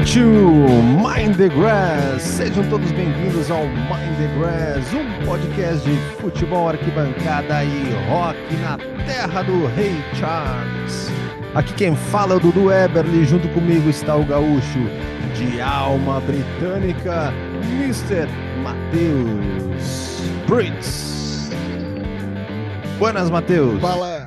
To Mind the Grass. Sejam todos bem-vindos ao Mind the Grass, um podcast de futebol, arquibancada e rock na terra do Rei Charles. Aqui quem fala é o Dudu Eberly, junto comigo está o gaúcho de alma britânica, Mr. Matheus Brits. Buenas, Matheus. Fala,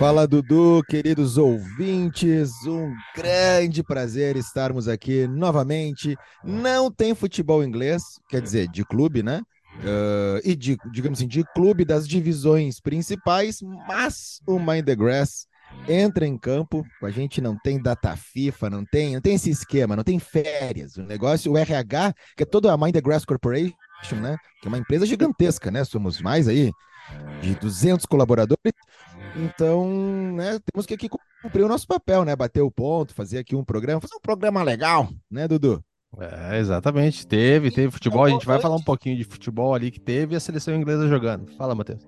fala Dudu, queridos ouvintes, um grande prazer estarmos aqui novamente. Não tem futebol inglês, quer dizer, de clube, né? Uh, e de, digamos assim, de clube das divisões principais, mas o Mind the Grass entra em campo, a gente não tem data FIFA, não tem, não tem esse esquema, não tem férias. O negócio, o RH, que é toda a Mind the Grass Corporation, né? Que é uma empresa gigantesca, né? Somos mais aí de 200 colaboradores. Então, né, temos que aqui cumprir o nosso papel, né? Bater o ponto, fazer aqui um programa, fazer um programa legal, né, Dudu? É, exatamente. Teve, teve futebol. A gente vai falar um pouquinho de futebol ali que teve e a seleção inglesa jogando. Fala, Matheus.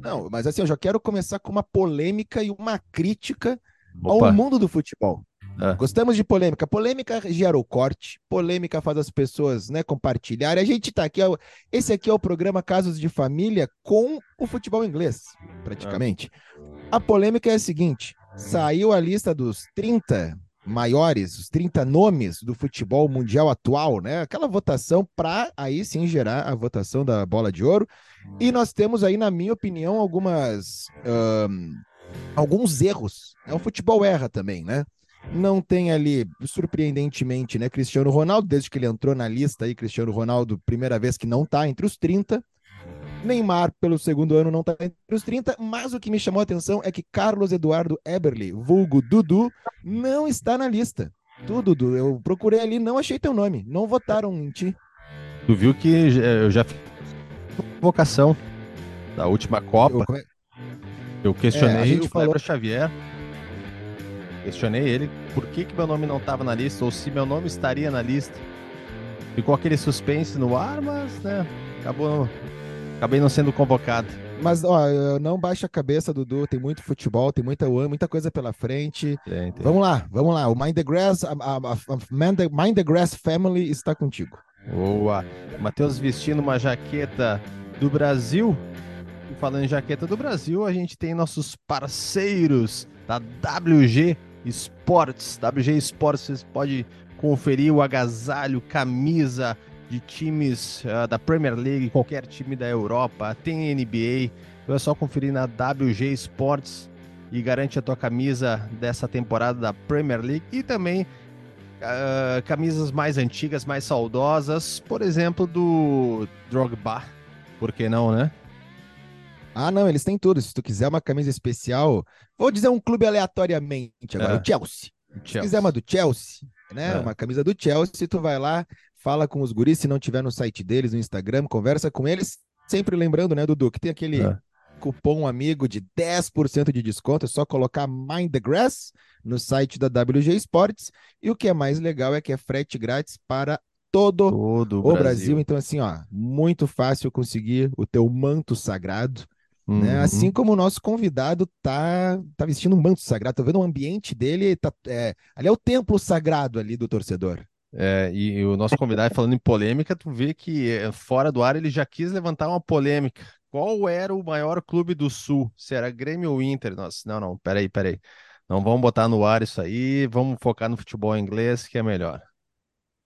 Não, mas assim, eu já quero começar com uma polêmica e uma crítica Opa. ao mundo do futebol. É. Gostamos de polêmica. Polêmica gera o corte, polêmica faz as pessoas né, compartilharem. A gente tá aqui, esse aqui é o programa Casos de Família com o futebol inglês, praticamente. A polêmica é a seguinte: saiu a lista dos 30 maiores, os 30 nomes do futebol mundial atual, né? Aquela votação para aí sim gerar a votação da bola de ouro. E nós temos aí, na minha opinião, algumas. Um, alguns erros. O futebol erra também, né? Não tem ali, surpreendentemente, né, Cristiano Ronaldo, desde que ele entrou na lista aí, Cristiano Ronaldo, primeira vez que não está entre os 30. Neymar, pelo segundo ano, não está entre os 30, mas o que me chamou a atenção é que Carlos Eduardo Eberly, vulgo Dudu, não está na lista. Tu, Dudu, eu procurei ali, não achei teu nome, não votaram em ti. Tu viu que eu já fiz vocação da última Copa. Eu, eu questionei é, o Kleber Xavier Questionei ele por que, que meu nome não estava na lista, ou se meu nome estaria na lista. Ficou aquele suspense no ar, mas, né, acabou, acabei não sendo convocado. Mas, ó, não baixa a cabeça, Dudu. Tem muito futebol, tem muita muita coisa pela frente. Tem, tem. Vamos lá, vamos lá. O Mind the Grass, a, a, a Mind the Grass Family está contigo. Boa. Matheus vestindo uma jaqueta do Brasil. E falando em jaqueta do Brasil, a gente tem nossos parceiros da WG Esportes, WG Esportes, você pode conferir o agasalho, camisa de times uh, da Premier League, qualquer time da Europa, tem NBA. Então é só conferir na WG Esportes e garante a tua camisa dessa temporada da Premier League e também uh, camisas mais antigas, mais saudosas, por exemplo, do Drogba. Por que não, né? Ah, não, eles têm tudo. Se tu quiser uma camisa especial, vou dizer um clube aleatoriamente agora, é. o Chelsea. Chelsea. Se quiser uma do Chelsea, né? É. Uma camisa do Chelsea, tu vai lá, fala com os guris, se não tiver no site deles, no Instagram, conversa com eles. Sempre lembrando, né, Dudu, que tem aquele é. cupom amigo de 10% de desconto, é só colocar Mind the Grass no site da WG Sports. E o que é mais legal é que é frete grátis para todo, todo o Brasil. Brasil. Então, assim, ó, muito fácil conseguir o teu manto sagrado Uhum. Né? Assim como o nosso convidado tá, tá vestindo um manto sagrado, tô vendo o ambiente dele, tá, é, ali é o templo sagrado ali do torcedor. É, e, e, o nosso convidado falando em polêmica, tu vê que é, fora do ar ele já quis levantar uma polêmica. Qual era o maior clube do Sul? Se era Grêmio ou Inter? Nossa, não, não, peraí, peraí. Não vamos botar no ar isso aí, vamos focar no futebol inglês, que é melhor.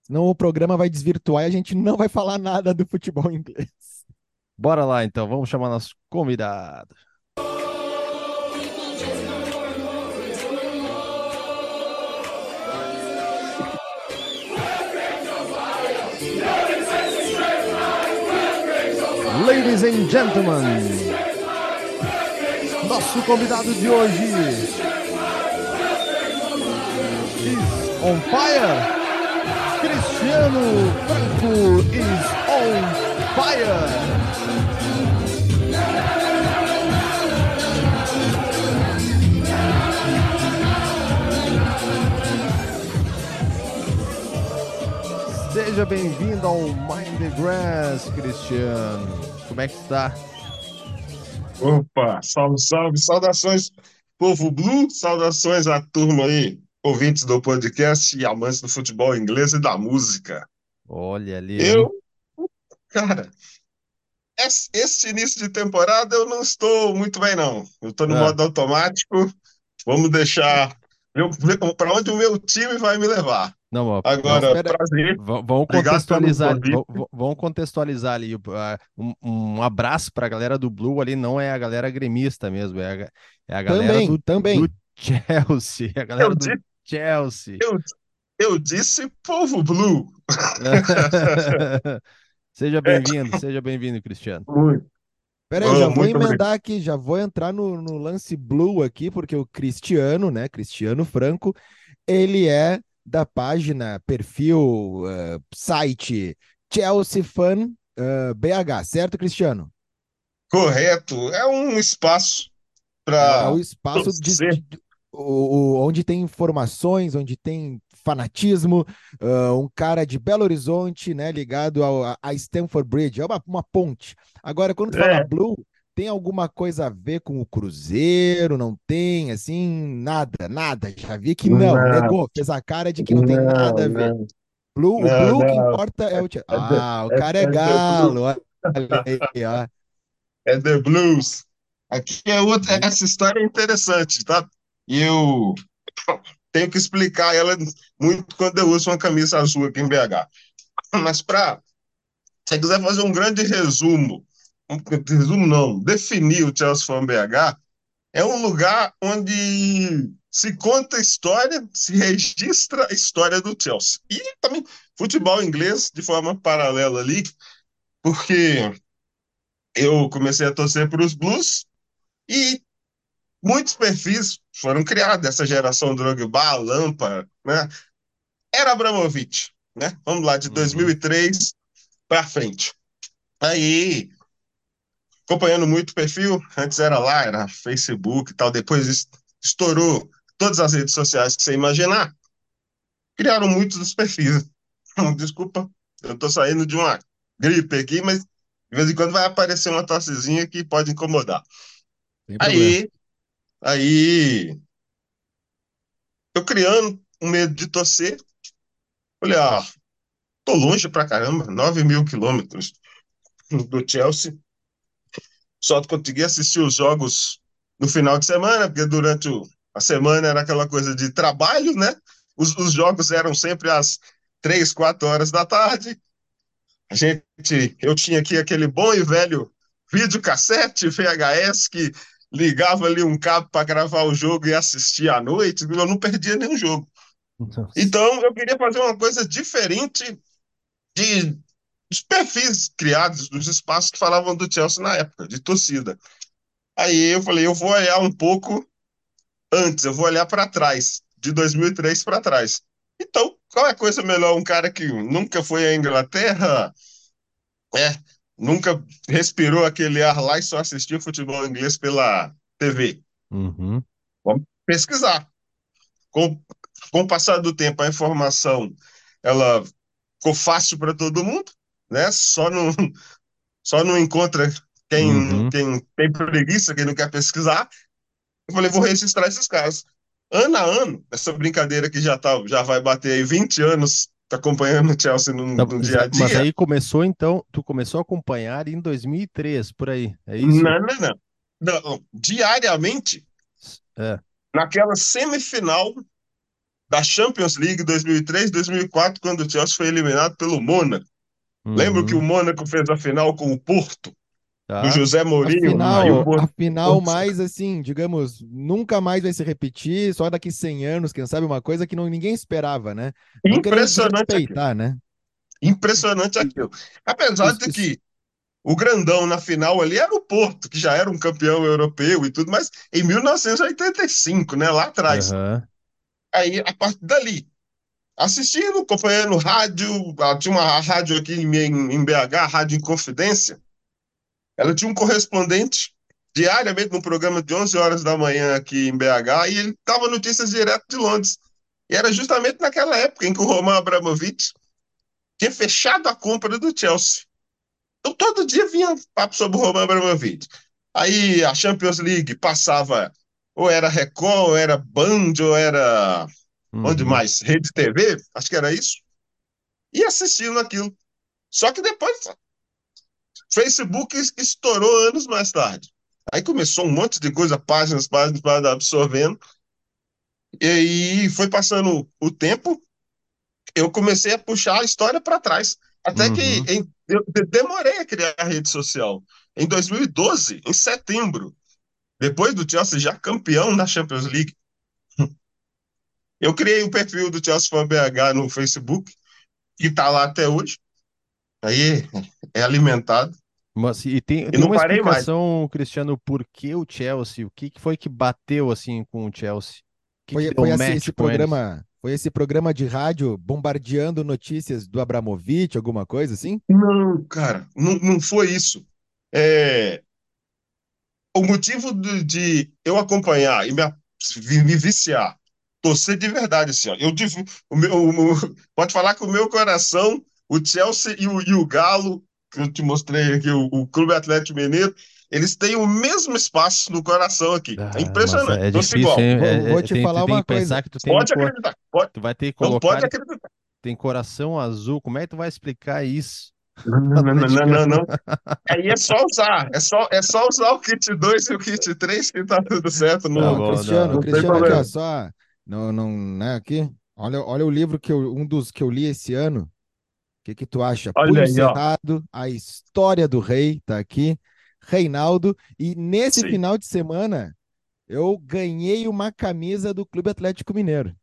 Senão o programa vai desvirtuar e a gente não vai falar nada do futebol inglês. Bora lá então, vamos chamar nosso convidado. Ladies and gentlemen, nosso convidado de hoje is on fire. Cristiano Franco is on fire. Seja bem-vindo ao Mind the Grass, Cristiano. Como é que está? Opa, salve, salve, saudações, povo blue, saudações à turma aí ouvintes do podcast e amantes do futebol inglês e da música. Olha ali. Eu, cara, esse início de temporada eu não estou muito bem, não. Eu estou no é. modo automático. Vamos deixar. Para onde o meu time vai me levar. Não, Agora, não, prazer. Vamos contextualizar, vamos contextualizar ali. Um, um abraço para a galera do Blue ali, não é a galera gremista mesmo, é a, é a galera também, do, também. do Chelsea. A galera eu do disse, Chelsea. Eu, eu disse povo Blue. seja bem-vindo, é. seja bem-vindo, Cristiano. Muito. Peraí, oh, já vou emendar aqui, já vou entrar no, no lance blue aqui, porque o Cristiano, né, Cristiano Franco, ele é da página, perfil, uh, site Chelsea Fan uh, BH, certo, Cristiano? Correto. É um espaço para. É o espaço de, de, o, onde tem informações, onde tem fanatismo, uh, um cara de Belo Horizonte, né, ligado ao, a Stanford Bridge, é uma, uma ponte. Agora, quando tu é. fala Blue, tem alguma coisa a ver com o Cruzeiro? Não tem, assim, nada, nada. Já vi que não, não. negou, fez a cara de que não, não tem nada a ver. Blue, não, o Blue que importa é o. É ah, o cara é, é galo. Olha aí, ó. É The Blues. Aqui é outra. Essa história é interessante, tá? E eu tenho que explicar ela muito quando eu uso uma camisa azul aqui em BH. Mas para. Se você quiser fazer um grande resumo resumo não, definir o Chelsea Fan BH, é um lugar onde se conta história, se registra a história do Chelsea. E também futebol inglês de forma paralela ali, porque eu comecei a torcer para os Blues e muitos perfis foram criados, essa geração Drogba, Lampa, né? Era Abramovich, né? Vamos lá, de 2003 uhum. para frente. Aí acompanhando muito o perfil. Antes era lá, era Facebook e tal. Depois estourou todas as redes sociais que você imaginar. Criaram muitos dos perfis. Desculpa, eu estou saindo de uma gripe aqui, mas de vez em quando vai aparecer uma tossezinha que pode incomodar. Aí, aí, eu criando um medo de torcer, olha, ah, tô longe pra caramba, 9 mil quilômetros do Chelsea, só consegui assistir os jogos no final de semana, porque durante a semana era aquela coisa de trabalho, né? Os, os jogos eram sempre às três, quatro horas da tarde. A gente, eu tinha aqui aquele bom e velho videocassete VHS que ligava ali um cabo para gravar o jogo e assistir à noite, eu não perdia nenhum jogo. Então eu queria fazer uma coisa diferente de os perfis criados dos espaços que falavam do Chelsea na época, de torcida. Aí eu falei, eu vou olhar um pouco antes, eu vou olhar para trás, de 2003 para trás. Então, qual é a coisa melhor? Um cara que nunca foi à Inglaterra, é, nunca respirou aquele ar lá e só assistiu futebol inglês pela TV. Uhum. Vamos pesquisar. Com, com o passar do tempo, a informação ela ficou fácil para todo mundo né? Só não, só não encontra quem, uhum. quem tem preguiça, quem não quer pesquisar. Eu falei, vou registrar esses caras. Ano a ano, essa brincadeira que já, tá, já vai bater aí 20 anos acompanhando o Chelsea no, tá, no, dia a dia. Mas aí começou, então, tu começou a acompanhar em 2003, por aí, é isso? Não, não, não. não diariamente, é. naquela semifinal da Champions League 2003-2004, quando o Chelsea foi eliminado pelo Mônaco. Uhum. Lembro que o Mônaco fez a final com o Porto, tá. do José Mourinho. A final, Porto... a final mais assim, digamos, nunca mais vai se repetir, só daqui 100 anos, quem sabe uma coisa que não, ninguém esperava, né? Impressionante respeitar, né? Impressionante aquilo. Apesar isso, de que isso... o grandão na final ali era o Porto, que já era um campeão europeu e tudo, mas em 1985, né, lá atrás. Uhum. Aí, a partir dali, assistindo, acompanhando rádio. Tinha uma rádio aqui em, em BH, Rádio Inconfidência. Ela tinha um correspondente diariamente no programa de 11 horas da manhã aqui em BH e ele dava notícias direto de Londres. E era justamente naquela época em que o Roman Abramovich tinha fechado a compra do Chelsea. Então todo dia vinha papo sobre o Roman Abramovich. Aí a Champions League passava, ou era Record, ou era Band, ou era uhum. onde mais? Rede TV, acho que era isso, e assistindo aquilo. Só que depois, Facebook estourou anos mais tarde. Aí começou um monte de coisa, páginas, páginas, páginas, absorvendo. E aí foi passando o tempo, eu comecei a puxar a história para trás. Até uhum. que em, eu demorei a criar a rede social. Em 2012, em setembro, depois do Chelsea já campeão da Champions League, eu criei o perfil do Chelsea Fan BH no Facebook, que está lá até hoje. Aí é alimentado. Mas, e tem, e tem uma explicação, mais. Cristiano, por que o Chelsea? O que, foi que bateu assim com o Chelsea? Que foi, que foi assim, esse programa, eles? foi esse programa de rádio bombardeando notícias do Abramovich, alguma coisa assim? Não, cara, não, não foi isso. É... O motivo de, de eu acompanhar e me, me viciar, torcer de verdade, assim, ó. Eu, o meu, o, pode falar que o meu coração, o Chelsea e o, e o Galo que eu te mostrei aqui, o, o Clube Atlético Mineiro, eles têm o mesmo espaço no coração aqui. É ah, é impressionante. É difícil, igual. É, vou, vou, te tem, falar uma coisa. Que tu tem pode acreditar. Pode. Tu vai ter que colocar. Não pode acreditar. Tem coração azul. Como é que tu vai explicar isso? Não, não, não, não, não. Aí é só usar. É só, é só usar o kit 2 e o kit 3 que tá tudo certo. Não, não Cristiano, não, Cristiano, aqui, ó, só. Não, não, né, aqui. Olha, olha o livro que eu, um dos que eu li esse ano que, que tu acha? Olha aí, a história do rei, tá aqui. Reinaldo. E nesse Sim. final de semana, eu ganhei uma camisa do Clube Atlético Mineiro.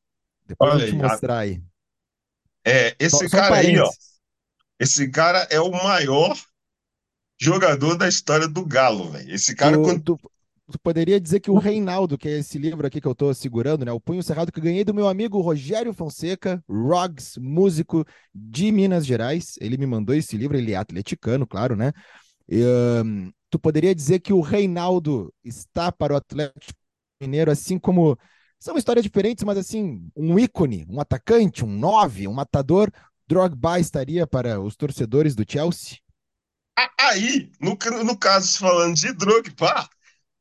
Depois Olha eu te mostrar aí. É, esse só, cara só aí, ó. Esse cara é o maior jogador da história do Galo, velho. Esse cara, tu, quando... tu, tu poderia dizer que o Reinaldo, que é esse livro aqui que eu estou segurando, né? O Punho Cerrado, que eu ganhei do meu amigo Rogério Fonseca, Rogs, músico de Minas Gerais. Ele me mandou esse livro, ele é atleticano, claro, né? E, um, tu poderia dizer que o Reinaldo está para o Atlético Mineiro, assim como. São histórias diferentes, mas assim, um ícone, um atacante, um nove, um matador. Drogba estaria para os torcedores do Chelsea? Aí, no, no caso, falando de Drogba,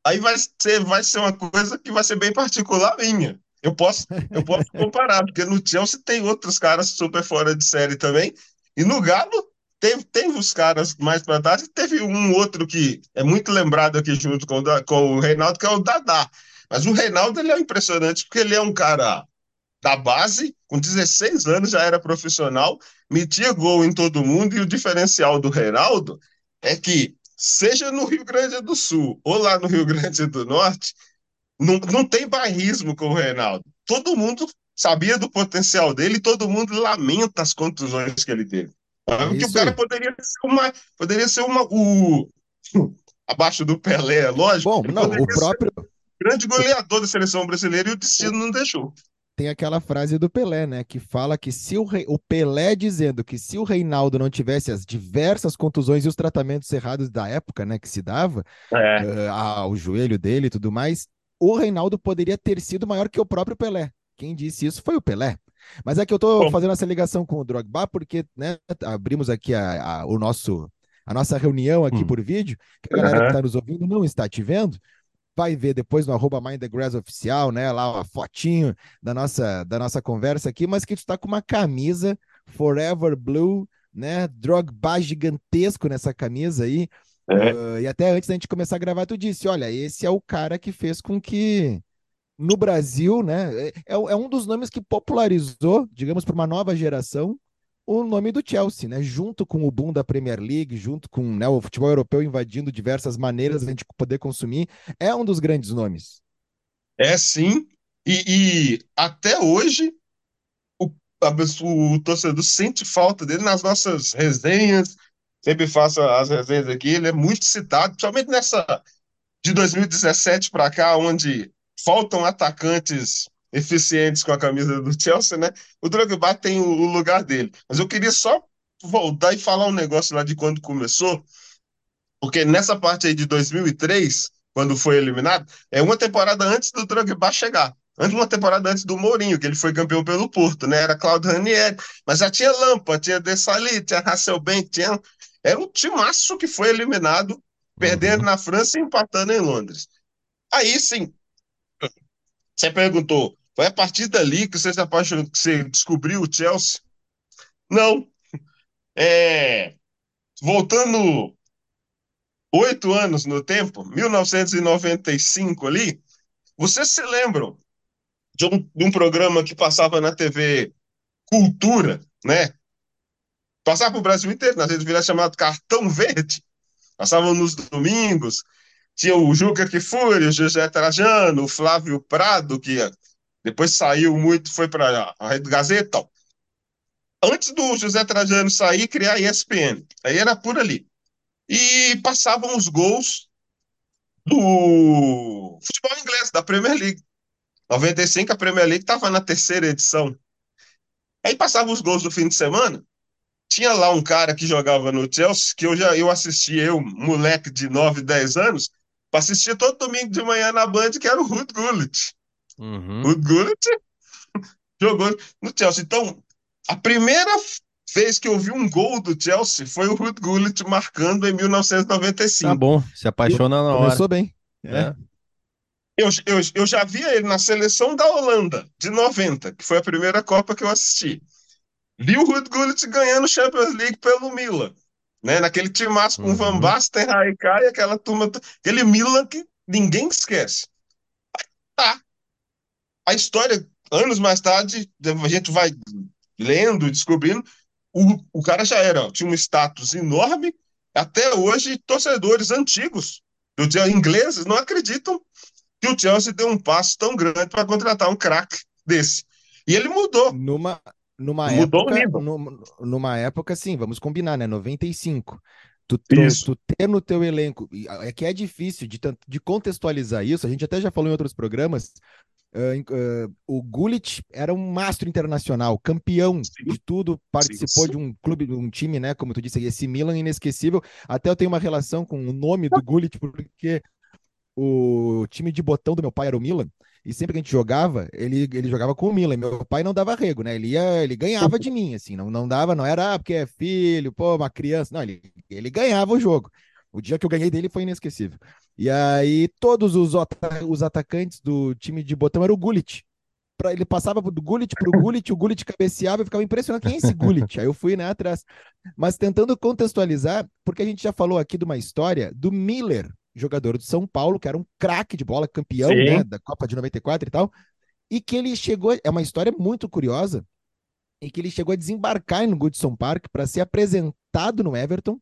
aí vai ser, vai ser uma coisa que vai ser bem particular minha. Eu posso, eu posso comparar, porque no Chelsea tem outros caras super fora de série também, e no Galo teve, teve os caras mais para trás, teve um outro que é muito lembrado aqui junto com, o, com o Reinaldo, que é o Dadá. Mas o Reinaldo ele é impressionante porque ele é um cara da base, com 16 anos já era profissional, metia gol em todo mundo, e o diferencial do Reinaldo é que seja no Rio Grande do Sul ou lá no Rio Grande do Norte, não, não tem bairrismo com o Reinaldo. Todo mundo sabia do potencial dele e todo mundo lamenta as contusões que ele teve. É Porque o cara poderia ser uma. Poderia ser uma. O, abaixo do Pelé, lógico. Bom, não, o próprio. Grande goleador da seleção brasileira e o destino não deixou tem aquela frase do Pelé, né? Que fala que se o, rei, o Pelé dizendo que se o Reinaldo não tivesse as diversas contusões e os tratamentos errados da época, né? Que se dava é. uh, ao joelho dele e tudo mais, o Reinaldo poderia ter sido maior que o próprio Pelé. Quem disse isso foi o Pelé. Mas é que eu tô fazendo essa ligação com o Drogba porque, né? Abrimos aqui a, a o nosso a nossa reunião aqui hum. por vídeo, que a galera uhum. que está nos ouvindo não está te vendo, vai ver depois no arroba Mind the Grass oficial, né? Lá a fotinho da nossa, da nossa conversa aqui, mas que tu tá com uma camisa Forever Blue, né? Drogba gigantesco nessa camisa aí. É. Uh, e até antes da gente começar a gravar, tu disse: olha, esse é o cara que fez com que no Brasil, né? É, é, é um dos nomes que popularizou, digamos, para uma nova geração, o nome do Chelsea, né? Junto com o boom da Premier League, junto com né, o futebol europeu invadindo diversas maneiras de a gente poder consumir, é um dos grandes nomes. É sim, e, e até hoje o, o torcedor sente falta dele nas nossas resenhas, sempre faço as resenhas aqui, ele é muito citado, principalmente nessa de 2017 para cá, onde faltam atacantes eficientes com a camisa do Chelsea, né? O Drogba tem o, o lugar dele. Mas eu queria só voltar e falar um negócio lá de quando começou, porque nessa parte aí de 2003, quando foi eliminado, é uma temporada antes do Drogba chegar. Antes uma temporada antes do Mourinho, que ele foi campeão pelo Porto, né? Era Claudio Ranieri, mas já tinha Lampa, tinha Dessali, tinha Hasselbank, tinha... Era um timaço que foi eliminado, perdendo uhum. na França e empatando em Londres. Aí sim, você perguntou Foi a partir dali que você se apaixonou, que você descobriu o Chelsea? Não. É, voltando oito anos no tempo, 1995 ali, vocês se lembram de um, de um programa que passava na TV Cultura, né? Passava para o Brasil inteiro, na rede chamado Cartão Verde. Passavam nos domingos. Tinha o Juca Kifuri, o José Trajano, o Flávio Prado, que depois saiu muito, foi para a Rede Gazeta. Antes do José Trajano sair, criar a ESPN. Aí era por ali. E passavam os gols do futebol inglês, da Premier League. 95, a Premier League estava na terceira edição. Aí passavam os gols do fim de semana. Tinha lá um cara que jogava no Chelsea, que eu já eu assisti, eu, moleque de 9, 10 anos, para assistir todo domingo de manhã na Band, que era o Ruud Gullit. Uhum. Ruud Gullit jogou no Chelsea. Então, a primeira vez que eu vi um gol do Chelsea foi o Ruud Gullit marcando em 1995. Tá bom, se apaixona na hora. Começou bem. É. é. Eu, eu, eu já via ele na seleção da Holanda, de 90, que foi a primeira Copa que eu assisti. Vi o Ruud Gullit ganhando Champions League pelo Milan. Né? Naquele timaço com uhum. Van Basten, Raikkonen e aquela turma, aquele Milan que ninguém esquece. A história, anos mais tarde, a gente vai lendo, descobrindo, o, o cara já era, tinha um status enorme, até hoje torcedores antigos do ingleses não acreditam que o Chelsea deu um passo tão grande para contratar um craque desse. E ele mudou. Numa, numa mudou época, numa, numa época, sim, vamos combinar, né? 95. Tu, tu, ter no teu elenco, é que é difícil de, de contextualizar isso, a gente até já falou em outros programas, Uh, uh, o Gullit era um mastro internacional, campeão sim. de tudo, participou sim, sim. de um clube, de um time, né? Como tu disse, esse Milan inesquecível. Até eu tenho uma relação com o nome do Gullit, porque o time de botão do meu pai era o Milan, e sempre que a gente jogava, ele, ele jogava com o Milan. Meu pai não dava rego, né? Ele ia, ele ganhava de mim, assim, não, não dava, não era ah, porque é filho, pô, uma criança. Não, ele, ele ganhava o jogo. O dia que eu ganhei dele foi inesquecível. E aí, todos os, os atacantes do time de botão eram o Gullit. Pra, ele passava do Gullit pro Gullit, o Gullit cabeceava e ficava impressionado. Quem é esse Gullit? Aí eu fui né, atrás. Mas tentando contextualizar, porque a gente já falou aqui de uma história do Miller, jogador do São Paulo, que era um craque de bola, campeão né, da Copa de 94 e tal, e que ele chegou, é uma história muito curiosa, e que ele chegou a desembarcar no Goodson Park para ser apresentado no Everton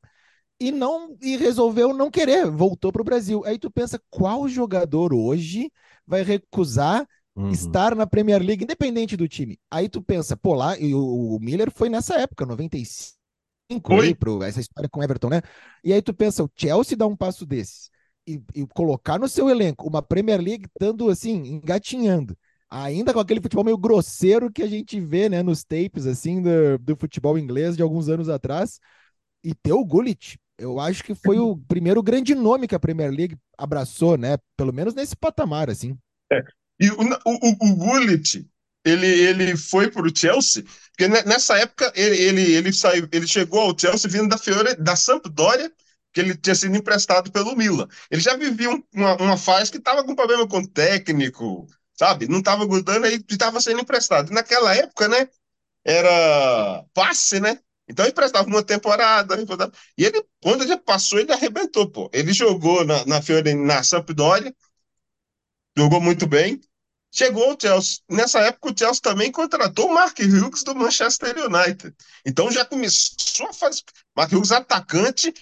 e não e resolveu não querer, voltou para o Brasil. Aí tu pensa qual jogador hoje vai recusar uhum. estar na Premier League, independente do time. Aí tu pensa, pô, lá, e o, o Miller foi nessa época, 95, aí, pro, essa história com Everton, né? E aí tu pensa, o Chelsea dá um passo desse e, e, colocar no seu elenco uma Premier League estando assim, engatinhando. Ainda com aquele futebol meio grosseiro que a gente vê né, nos tapes assim do, do futebol inglês de alguns anos atrás. E ter o Gullit, eu acho que foi o primeiro grande nome que a Premier League abraçou, né? Pelo menos nesse patamar, assim. É. E o, o, o Gullit, ele, ele foi para o Chelsea, porque nessa época ele, ele, ele, saiu, ele chegou ao Chelsea vindo da Fiore, da Sampdoria que ele tinha sido emprestado pelo Milan. Ele já vivia um, uma, uma fase que estava com problema com o técnico, sabe? Não estava gostando, aí estava sendo emprestado. Naquela época, né? Era passe, né? Então emprestava uma temporada, e ele, quando ele passou, ele arrebentou, pô. Ele jogou na, na, na Sampdoria, jogou muito bem, chegou ao Chelsea. Nessa época, o Chelsea também contratou o Mark Hughes do Manchester United. Então já começou a fazer. Mark Hughes, atacante,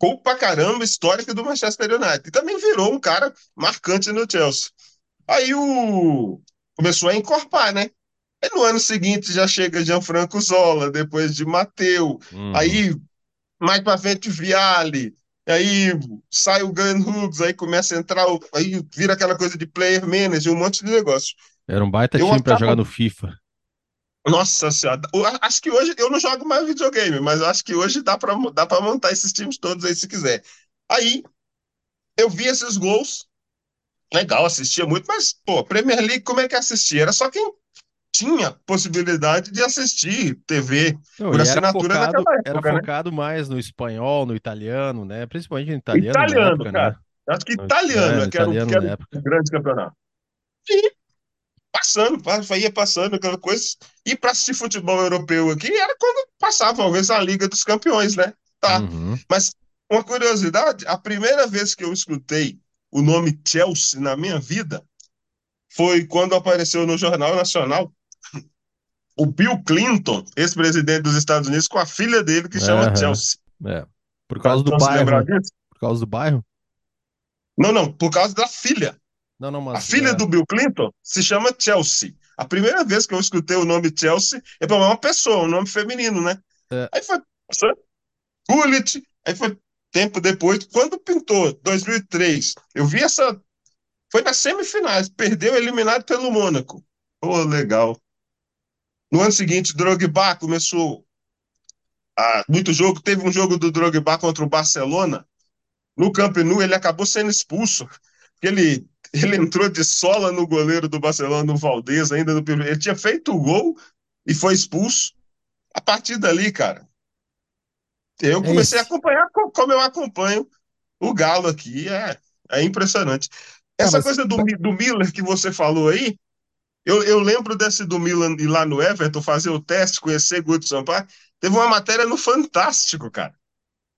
gol pra caramba histórica do Manchester United. E também virou um cara marcante no Chelsea. Aí o começou a encorpar, né? Aí no ano seguinte já chega Gianfranco Zola, depois de Mateu. Uhum. Aí mais pra frente Viale. Aí sai o Gun Hughes, aí começa a entrar, aí vira aquela coisa de player manager, um monte de negócio. Era um baita eu time para jogar no FIFA. Nossa senhora, acho que hoje eu não jogo mais videogame, mas acho que hoje dá para dá pra montar esses times todos aí se quiser. Aí eu vi esses gols, legal, assistia muito, mas, pô, Premier League, como é que assistia? Era só quem tinha possibilidade de assistir TV não, por assinatura focado, naquela época. Era né? focado mais no espanhol, no italiano, né? Principalmente no italiano. Italiano, época, cara. Né? Acho que italiano, é, que era, italiano que era um grande campeonato. E passando, ia passando aquela coisa. E para assistir futebol europeu aqui era quando passava, talvez, a Liga dos Campeões, né? Tá. Uhum. Mas uma curiosidade: a primeira vez que eu escutei o nome Chelsea na minha vida foi quando apareceu no Jornal Nacional o Bill Clinton, ex-presidente dos Estados Unidos, com a filha dele que chama uhum. Chelsea. É. Por causa do bairro. Por causa do bairro? Não, não, por causa da filha. Não, não, mas, a filha é... do Bill Clinton se chama Chelsea. A primeira vez que eu escutei o nome Chelsea é para uma pessoa, um nome feminino, né? É. Aí foi Gullit, aí foi tempo depois, quando pintou, 2003, eu vi essa. Foi nas semifinais, perdeu eliminado pelo Mônaco. Oh, legal. No ano seguinte, Drogba começou a, muito jogo. Teve um jogo do Drogba contra o Barcelona. No Camp Nou, ele acabou sendo expulso. Ele, ele entrou de sola no goleiro do Barcelona, no Valdez, ainda no primeiro. Ele tinha feito o gol e foi expulso. A partir dali, cara, eu é comecei a acompanhar como eu acompanho o Galo aqui. É, é impressionante. É, Essa coisa do, do Miller que você falou aí, eu, eu lembro desse do Milan ir lá no Everton fazer o teste, conhecer Guto Sampaio. Teve uma matéria no Fantástico, cara.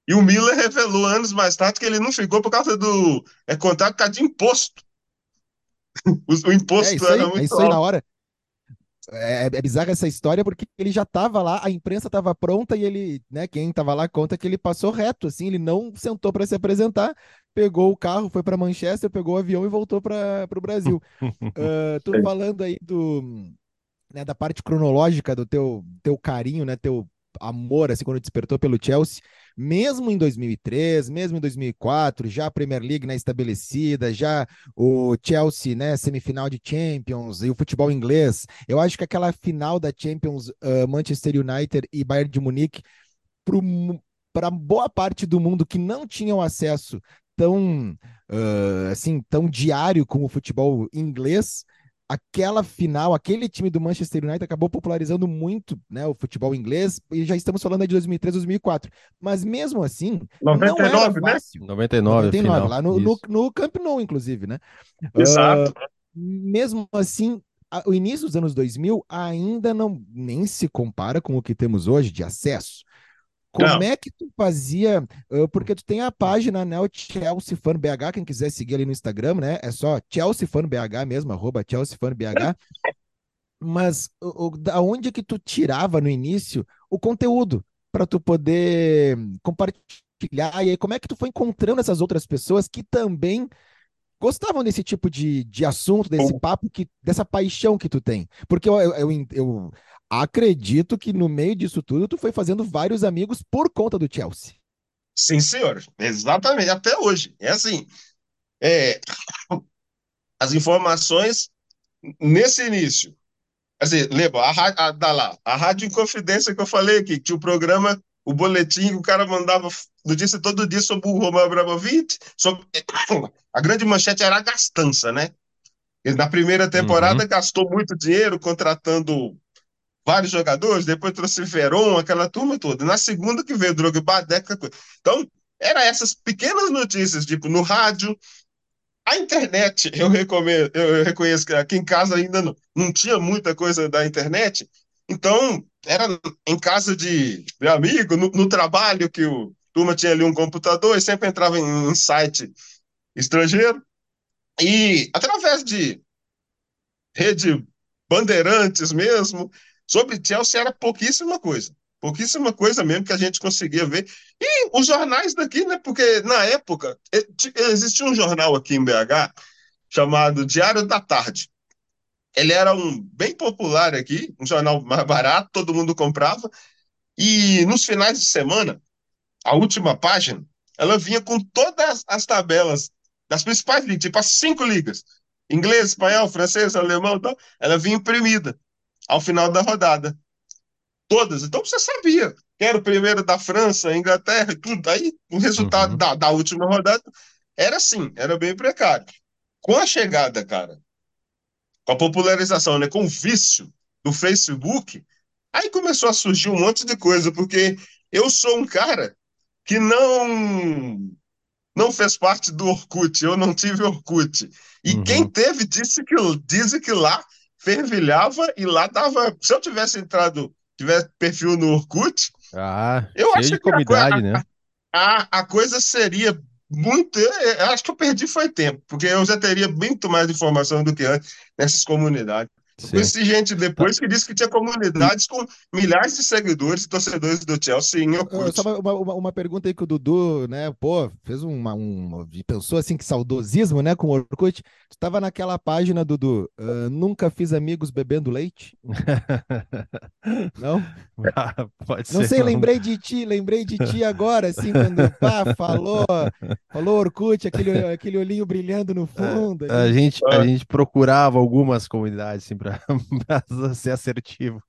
E o Miller revelou anos mais tarde que ele não ficou por causa do é, contrato por causa de imposto. o, o, imposto é aí, era muito é isso aí na hora. É, é bizarra essa história porque ele já estava lá, a imprensa estava pronta e ele, né, quem estava lá conta que ele passou reto, assim, ele não sentou para se apresentar, pegou o carro, foi para Manchester, pegou o avião e voltou para o Brasil. uh, tô falando aí do, né, da parte cronológica do teu, teu carinho, né, teu amor, assim, quando despertou pelo Chelsea mesmo em 2003, mesmo em 2004, já a Premier League né, estabelecida, já o Chelsea, né, semifinal de Champions e o futebol inglês. Eu acho que aquela final da Champions, uh, Manchester United e Bayern de Munique, para boa parte do mundo que não tinham acesso tão uh, assim tão diário com o futebol inglês, aquela final, aquele time do Manchester United acabou popularizando muito né, o futebol inglês, e já estamos falando de 2003, 2004. Mas mesmo assim, 99, não era né? fácil. né? 99, 99 final, lá no, no, no, Camp Nou, inclusive, né? Exato. Uh, mesmo assim, a, o início dos anos 2000 ainda não nem se compara com o que temos hoje de acesso. Como não. é que tu fazia? Porque tu tem a página, né? O Chelsea Fan BH, quem quiser seguir ali no Instagram, né? É só Chelsea Fan BH mesmo, arroba Chelsea Fan BH. Mas o, o, da onde que tu tirava no início o conteúdo para tu poder compartilhar? E aí, como é que tu foi encontrando essas outras pessoas que também gostavam desse tipo de, de assunto, desse papo, que, dessa paixão que tu tem? Porque eu, eu, eu, acredito que no meio disso tudo tu foi fazendo vários amigos por conta do Chelsea. Sim, senhor. Exatamente. Até hoje. É assim. É... As informações nesse início. Assim, lembra, a, a, a, lá, a Rádio Inconfidência que eu falei aqui, que tinha o programa, o boletim que o cara mandava notícia todo dia sobre o Roman Abramovich, sobre... a grande manchete era a gastança, né? Ele, na primeira temporada uhum. gastou muito dinheiro contratando vários jogadores, depois trouxe Veron, aquela turma toda. Na segunda que veio o Drogba, Deca, então era essas pequenas notícias, tipo no rádio, a internet, eu recomendo, eu reconheço que aqui em casa ainda não, não tinha muita coisa da internet, então era em casa de meu amigo, no, no trabalho que o turma tinha ali um computador e sempre entrava em, em site estrangeiro e através de rede bandeirantes mesmo, Sobre Chelsea era pouquíssima coisa. Pouquíssima coisa mesmo que a gente conseguia ver. E os jornais daqui, né? Porque na época existia um jornal aqui em BH chamado Diário da Tarde. Ele era um bem popular aqui, um jornal mais barato, todo mundo comprava. E nos finais de semana, a última página, ela vinha com todas as tabelas das principais ligas, tipo as cinco ligas: inglês, espanhol, francês, alemão, tal. Ela vinha imprimida ao final da rodada. Todas. Então você sabia que era o primeiro da França, Inglaterra, tudo. Aí o resultado uhum. da, da última rodada era assim, era bem precário. Com a chegada, cara, com a popularização, né, com o vício do Facebook, aí começou a surgir um monte de coisa, porque eu sou um cara que não não fez parte do Orkut, eu não tive Orkut. E uhum. quem teve disse que, disse que lá fervilhava e lá dava. Se eu tivesse entrado, tivesse perfil no Orkut, ah, eu acho que a, né? A, a coisa seria muito. Eu acho que eu perdi foi tempo, porque eu já teria muito mais informação do que antes nessas comunidades. Conheci gente depois que disse que tinha comunidades com milhares de seguidores torcedores do Chelsea em. Só uma, uma, uma, pergunta aí que o Dudu, né, pô, fez uma, uma pensou assim que saudosismo, né, com o Orkut. Tu tava naquela página, Dudu, uh, nunca fiz amigos bebendo leite? não? Ah, pode não ser. sei, lembrei de ti, lembrei de ti agora, assim, quando pá, falou, falou Orkut, aquele, aquele olhinho brilhando no fundo. A, a gente, a gente procurava algumas comunidades, assim, para ser assertivo.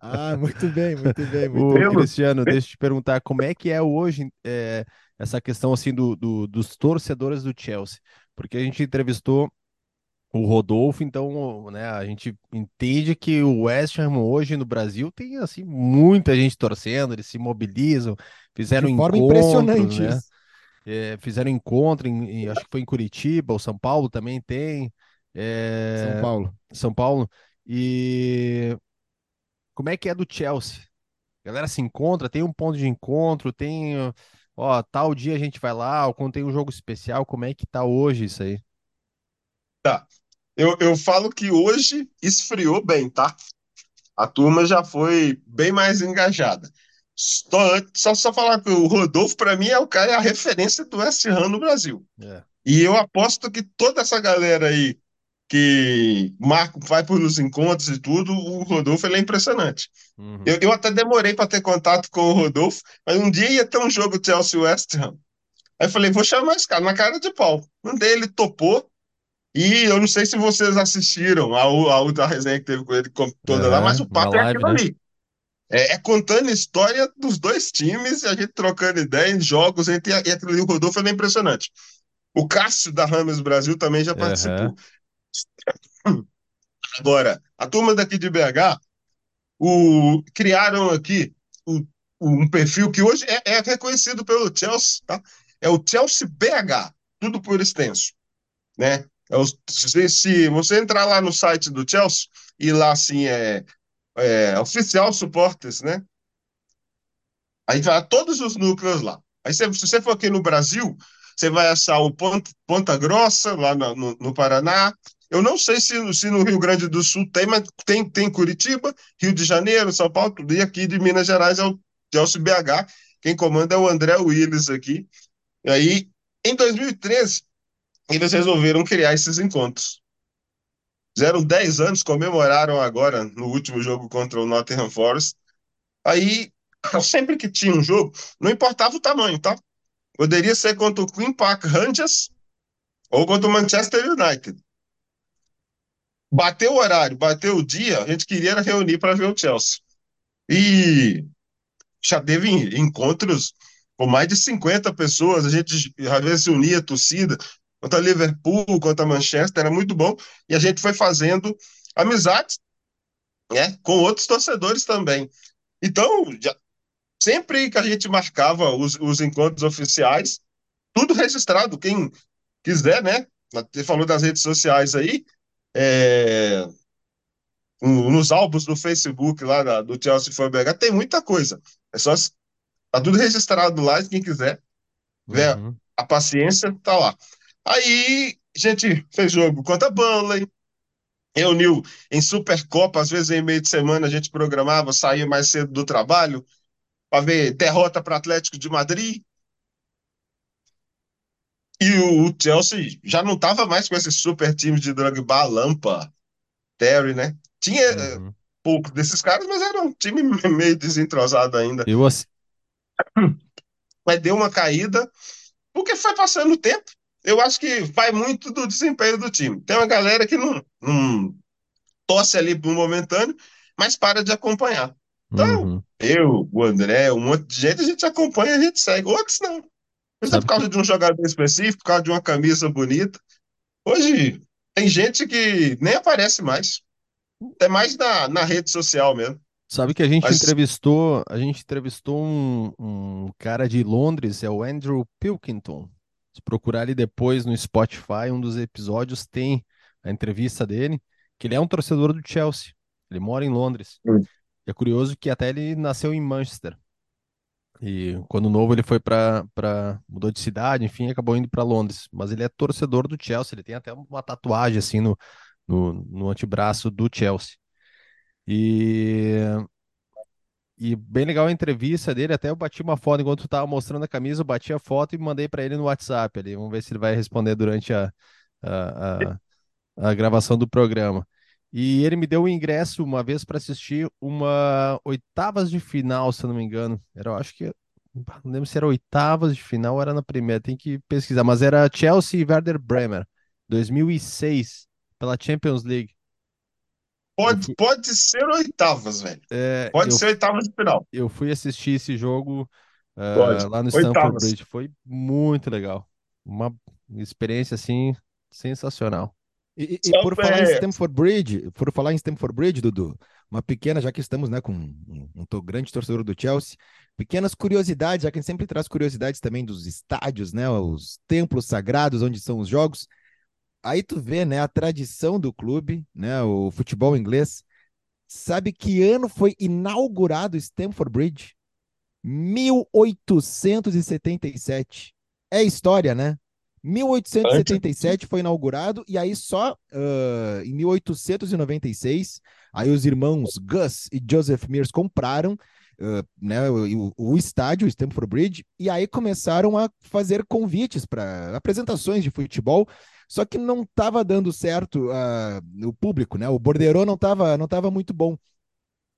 Ah, muito bem, muito bem. Muito bem. Cristiano, deixa eu te perguntar, como é que é hoje é, essa questão assim do, do, dos torcedores do Chelsea? Porque a gente entrevistou o Rodolfo, então, né, a gente entende que o West Ham hoje no Brasil tem assim muita gente torcendo, eles se mobilizam, fizeram De forma impressionante né? É, fizeram encontro em, em, acho que foi em Curitiba, o São Paulo também tem. É... São Paulo. São Paulo. E como é que é do Chelsea? A galera se encontra, tem um ponto de encontro, tem, ó, tal dia a gente vai lá, ou quando tem um jogo especial, como é que tá hoje isso aí? Tá. Eu, eu falo que hoje esfriou bem, tá? A turma já foi bem mais engajada. Só, só, só falar que o Rodolfo, para mim, é o cara, é a referência do West Ham no Brasil. É. E eu aposto que toda essa galera aí que Marco vai por nos encontros e tudo, o Rodolfo ele é impressionante. Uhum. Eu, eu até demorei para ter contato com o Rodolfo, mas um dia ia ter um jogo Chelsea West Ham. Aí eu falei, vou chamar esse cara na cara de pau. Mandei, ele topou. E eu não sei se vocês assistiram a, a outra resenha que teve com ele toda é, lá, mas o papo é aquilo né? ali. É, é, contando história dos dois times e a gente trocando ideia em jogos entre e. O Rodolfo é impressionante. O Cássio da Rames Brasil também já participou. Uhum. Agora, a turma daqui de BH o, criaram aqui o, um perfil que hoje é, é, reconhecido pelo Chelsea, tá? É o Chelsea BH, tudo por extenso, né? É o, se, se, você entrar lá no site do Chelsea e lá assim é, é oficial supporters, né? Aí vai todos os núcleos lá. Aí se, se você for aqui no Brasil, você vai achar o Ponta, Ponta Grossa, lá no, no, no Paraná, eu não sei se, se no Rio Grande do Sul tem, mas tem, tem Curitiba, Rio de Janeiro, São Paulo, tudo. E aqui de Minas Gerais é o Celso BH. Quem comanda é o André Willis aqui. E aí, em 2013, eles resolveram criar esses encontros. Fizeram 10 anos, comemoraram agora no último jogo contra o Nottingham Forest. Aí, sempre que tinha um jogo, não importava o tamanho, tá? Poderia ser contra o Queen Park Rangers ou contra o Manchester United. Bateu o horário, bateu o dia, a gente queria reunir para ver o Chelsea. E já teve encontros com mais de 50 pessoas, a gente às vezes se unia a torcida, contra Liverpool, contra Manchester, era muito bom, e a gente foi fazendo amizades né, com outros torcedores também. Então, já, sempre que a gente marcava os, os encontros oficiais, tudo registrado, quem quiser, né? Você falou das redes sociais aí, é, nos álbuns do Facebook lá da, do Chelsea for BH, tem muita coisa. É só tá tudo registrado lá, quem quiser ver uhum. a paciência, tá lá. Aí a gente fez jogo contra a Burnley, reuniu em Supercopa, às vezes em meio de semana a gente programava, saía mais cedo do trabalho para ver derrota para Atlético de Madrid, e o Chelsea já não estava mais com esses super times de Drogba, Lampa, Terry, né? Tinha eh, uhum. pouco desses caras, mas era um time meio desentrosado ainda. Eu assim... Mas deu uma caída, porque foi passando o tempo. Eu acho que vai muito do desempenho do time. Tem uma galera que não, não torce ali por um momentâneo, mas para de acompanhar. Então, uhum. eu, o André, um monte de gente, a gente acompanha, a gente segue. Outros não. Isso é por causa de um jogador específico, por causa de uma camisa bonita. Hoje tem gente que nem aparece mais. É mais na, na rede social mesmo. Sabe que a gente Mas... entrevistou, a gente entrevistou um, um, cara de Londres, é o Andrew Pilkington. Se procurar ali depois no Spotify, um dos episódios tem a entrevista dele, que ele é um torcedor do Chelsea. Ele mora em Londres. Hum. É curioso que até ele nasceu em Manchester. E quando novo ele foi para mudou de cidade, enfim, acabou indo para Londres. Mas ele é torcedor do Chelsea. Ele tem até uma tatuagem assim no, no, no antebraço do Chelsea. E e bem legal a entrevista dele, até eu bati uma foto enquanto tu tava mostrando a camisa, eu bati a foto e mandei para ele no WhatsApp ali. Vamos ver se ele vai responder durante a, a, a, a gravação do programa. E ele me deu o ingresso uma vez para assistir uma oitavas de final, se eu não me engano. Era, eu acho que não lembro se era oitavas de final ou era na primeira, tem que pesquisar, mas era Chelsea e Werder Bremer, 2006, pela Champions League. Pode, fui... pode ser oitavas, velho. É, pode eu, ser oitavas de final. Eu fui assistir esse jogo uh, lá no Stamford Bridge. Foi muito legal. Uma experiência, assim, sensacional. E, e por falar em Stamford Bridge, por falar em Stamford Bridge, Dudu, uma pequena, já que estamos né, com um, um grande torcedor do Chelsea, pequenas curiosidades, já que a gente sempre traz curiosidades também dos estádios, né, os templos sagrados onde são os jogos aí tu vê, né, a tradição do clube, né, o futebol inglês. Sabe que ano foi inaugurado Stamford Bridge? 1877. É história, né? 1877 foi inaugurado e aí só uh, em 1896 aí os irmãos Gus e Joseph Mears compraram uh, né, o, o, estádio, o Stamford Bridge, e aí começaram a fazer convites para apresentações de futebol só que não estava dando certo uh, o público, né? O Bordeiro não estava não tava muito bom.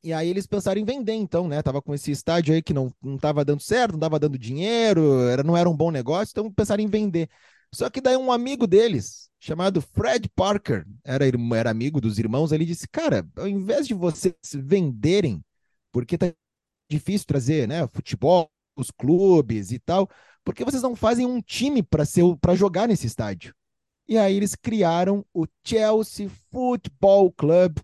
E aí eles pensaram em vender, então, né? Tava com esse estádio aí que não, não tava dando certo, não tava dando dinheiro, era, não era um bom negócio, então pensaram em vender. Só que daí um amigo deles, chamado Fred Parker, era, era amigo dos irmãos, ele disse: Cara, ao invés de vocês venderem, porque tá difícil trazer, né? Futebol, os clubes e tal, por que vocês não fazem um time para jogar nesse estádio? E aí eles criaram o Chelsea Football Club,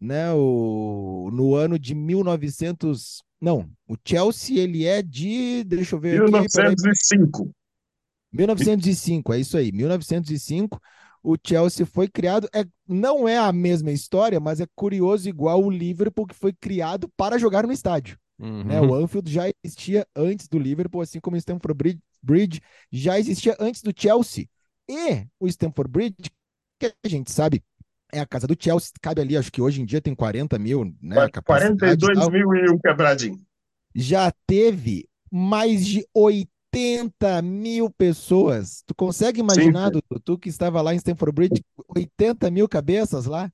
né, o, no ano de 1900, não, o Chelsea ele é de, deixa eu ver 1905. Aqui, 1905, é isso aí, 1905. O Chelsea foi criado, é, não é a mesma história, mas é curioso igual o Liverpool que foi criado para jogar no estádio. Uhum. Né? O Anfield já existia antes do Liverpool, assim como o Stamford Bridge, Bridge já existia antes do Chelsea. E o Stamford Bridge, que a gente sabe, é a casa do Chelsea, cabe ali, acho que hoje em dia tem 40 mil, né? 42 mil e um quebradinho. Já teve mais de 80 mil pessoas. Tu consegue imaginar, Sim, Dudu, tu que estava lá em Stamford Bridge, 80 mil cabeças lá? Né?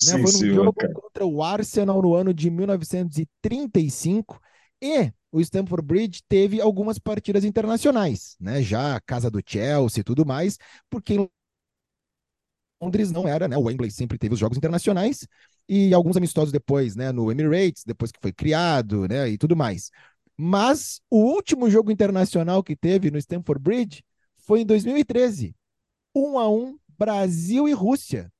Sim? Foi um jogo cara. contra o Arsenal no ano de 1935 e o Stamford Bridge teve algumas partidas internacionais, né? Já a casa do Chelsea e tudo mais, porque Londres não era, né? O Wembley sempre teve os jogos internacionais e alguns amistosos depois, né? No Emirates, depois que foi criado, né? E tudo mais. Mas o último jogo internacional que teve no Stamford Bridge foi em 2013, 1 a 1 Brasil e Rússia.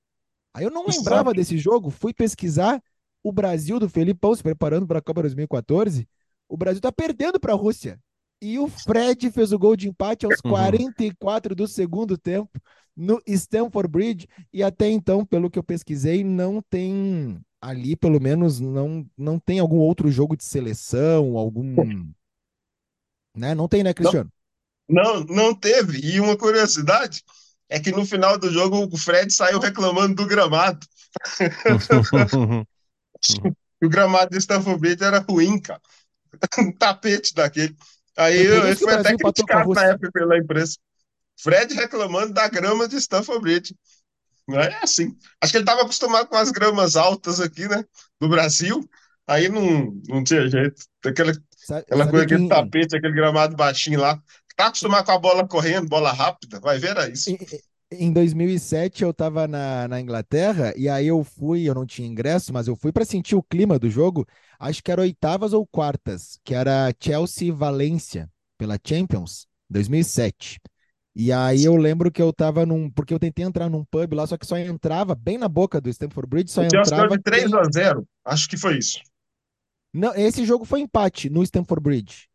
Aí eu não lembrava desse jogo, fui pesquisar o Brasil do Felipão se preparando para a Copa 2014 o Brasil está perdendo para a Rússia. E o Fred fez o gol de empate aos 44 uhum. do segundo tempo no Stamford Bridge. E até então, pelo que eu pesquisei, não tem ali, pelo menos, não, não tem algum outro jogo de seleção, algum. Né? Não tem, né, Cristiano? Não, não, não teve. E uma curiosidade é que no final do jogo o Fred saiu reclamando do gramado. o gramado do Stamford Bridge era ruim, cara. um tapete daquele. Aí ele foi até criticado na época pela imprensa. Fred reclamando da grama de Stanford Bridge. Não é assim. Acho que ele estava acostumado com as gramas altas aqui, né? Do Brasil. Aí não, não tinha jeito. Aquela, sabe, aquela coisa, aquele tapete, aquele gramado baixinho lá. Tá acostumado com a bola correndo, bola rápida. Vai ver, era isso. Em 2007 eu estava na, na Inglaterra e aí eu fui, eu não tinha ingresso, mas eu fui para sentir o clima do jogo acho que era oitavas ou quartas, que era Chelsea Valência pela Champions, 2007. E aí eu lembro que eu tava num. Porque eu tentei entrar num pub lá, só que só entrava bem na boca do Stamford Bridge, só entrava. de 3 a 0 acho que foi isso. Não, esse jogo foi empate no Stamford Bridge.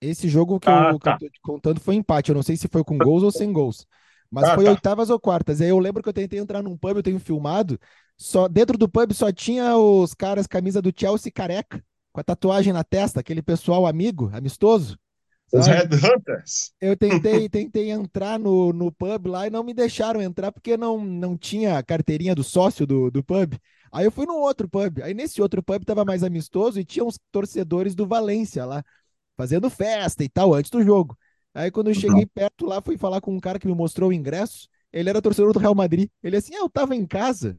Esse jogo que, ah, eu, tá. que eu tô te contando foi empate. Eu não sei se foi com gols ou sem gols. Mas ah, foi tá. oitavas ou quartas. E aí eu lembro que eu tentei entrar num pub, eu tenho filmado, só dentro do pub só tinha os caras camisa do Chelsea careca, com a tatuagem na testa, aquele pessoal amigo, amistoso. Os Headhunters. Eu tentei, tentei entrar no, no pub lá e não me deixaram entrar porque não, não tinha a carteirinha do sócio do, do pub. Aí eu fui num outro pub. Aí nesse outro pub tava mais amistoso e tinha uns torcedores do Valência lá, fazendo festa e tal, antes do jogo. Aí quando eu uhum. cheguei perto lá, fui falar com um cara que me mostrou o ingresso. Ele era torcedor do Real Madrid. Ele assim, ah, eu tava em casa.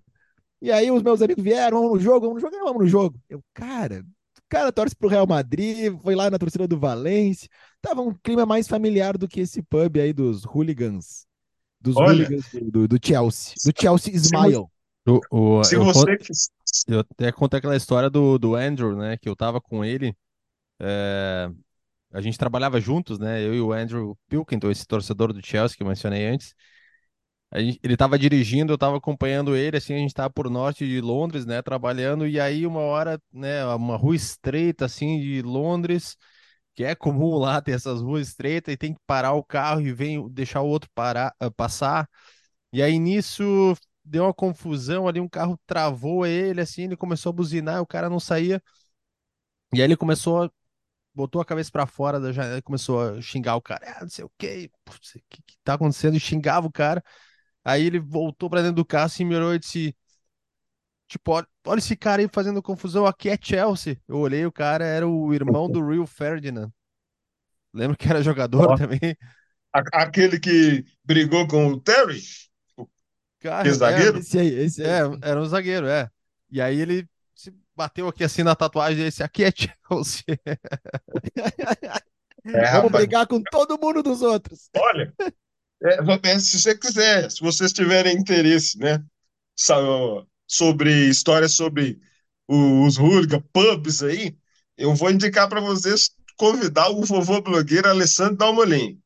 E aí os meus amigos vieram, vamos no jogo, vamos no jogo, vamos no jogo. Eu, cara, cara torce pro Real Madrid, foi lá na torcida do Valência. Tava um clima mais familiar do que esse pub aí dos hooligans. Dos Olha, hooligans do, do, Chelsea. Do Chelsea Smile. O, o, Se eu, você eu até contei aquela história do, do Andrew, né? Que eu tava com ele. É, a gente trabalhava juntos, né? Eu e o Andrew Pilkington, esse torcedor do Chelsea que eu mencionei antes. Gente, ele estava dirigindo, eu estava acompanhando ele, assim, a gente estava por norte de Londres, né, trabalhando, e aí uma hora, né, uma rua estreita, assim, de Londres, que é comum lá ter essas ruas estreitas, e tem que parar o carro e vem deixar o outro parar, uh, passar, e aí nisso deu uma confusão ali, um carro travou ele, assim, ele começou a buzinar, o cara não saía, e aí ele começou, botou a cabeça para fora da janela, começou a xingar o cara, ah, não sei o que, o que, que tá acontecendo, e xingava o cara, Aí ele voltou para dentro do carro, assim, me olhou e disse: Tipo, olha, olha, esse cara aí fazendo confusão, aqui é Chelsea. Eu olhei, o cara era o irmão do Rio Ferdinand. Lembra que era jogador oh. também? Aquele que brigou com o Terry? Cara, zagueiro? É, esse aí, esse aí. É, era um zagueiro, é. E aí ele se bateu aqui assim na tatuagem desse aqui é Chelsea. É, Vamos brigar com todo mundo dos outros. Olha, é, se você quiser, se vocês tiverem interesse, né, sobre histórias sobre os hooligans, pubs aí, eu vou indicar para vocês convidar o vovô blogueiro Alessandro Dalmolin.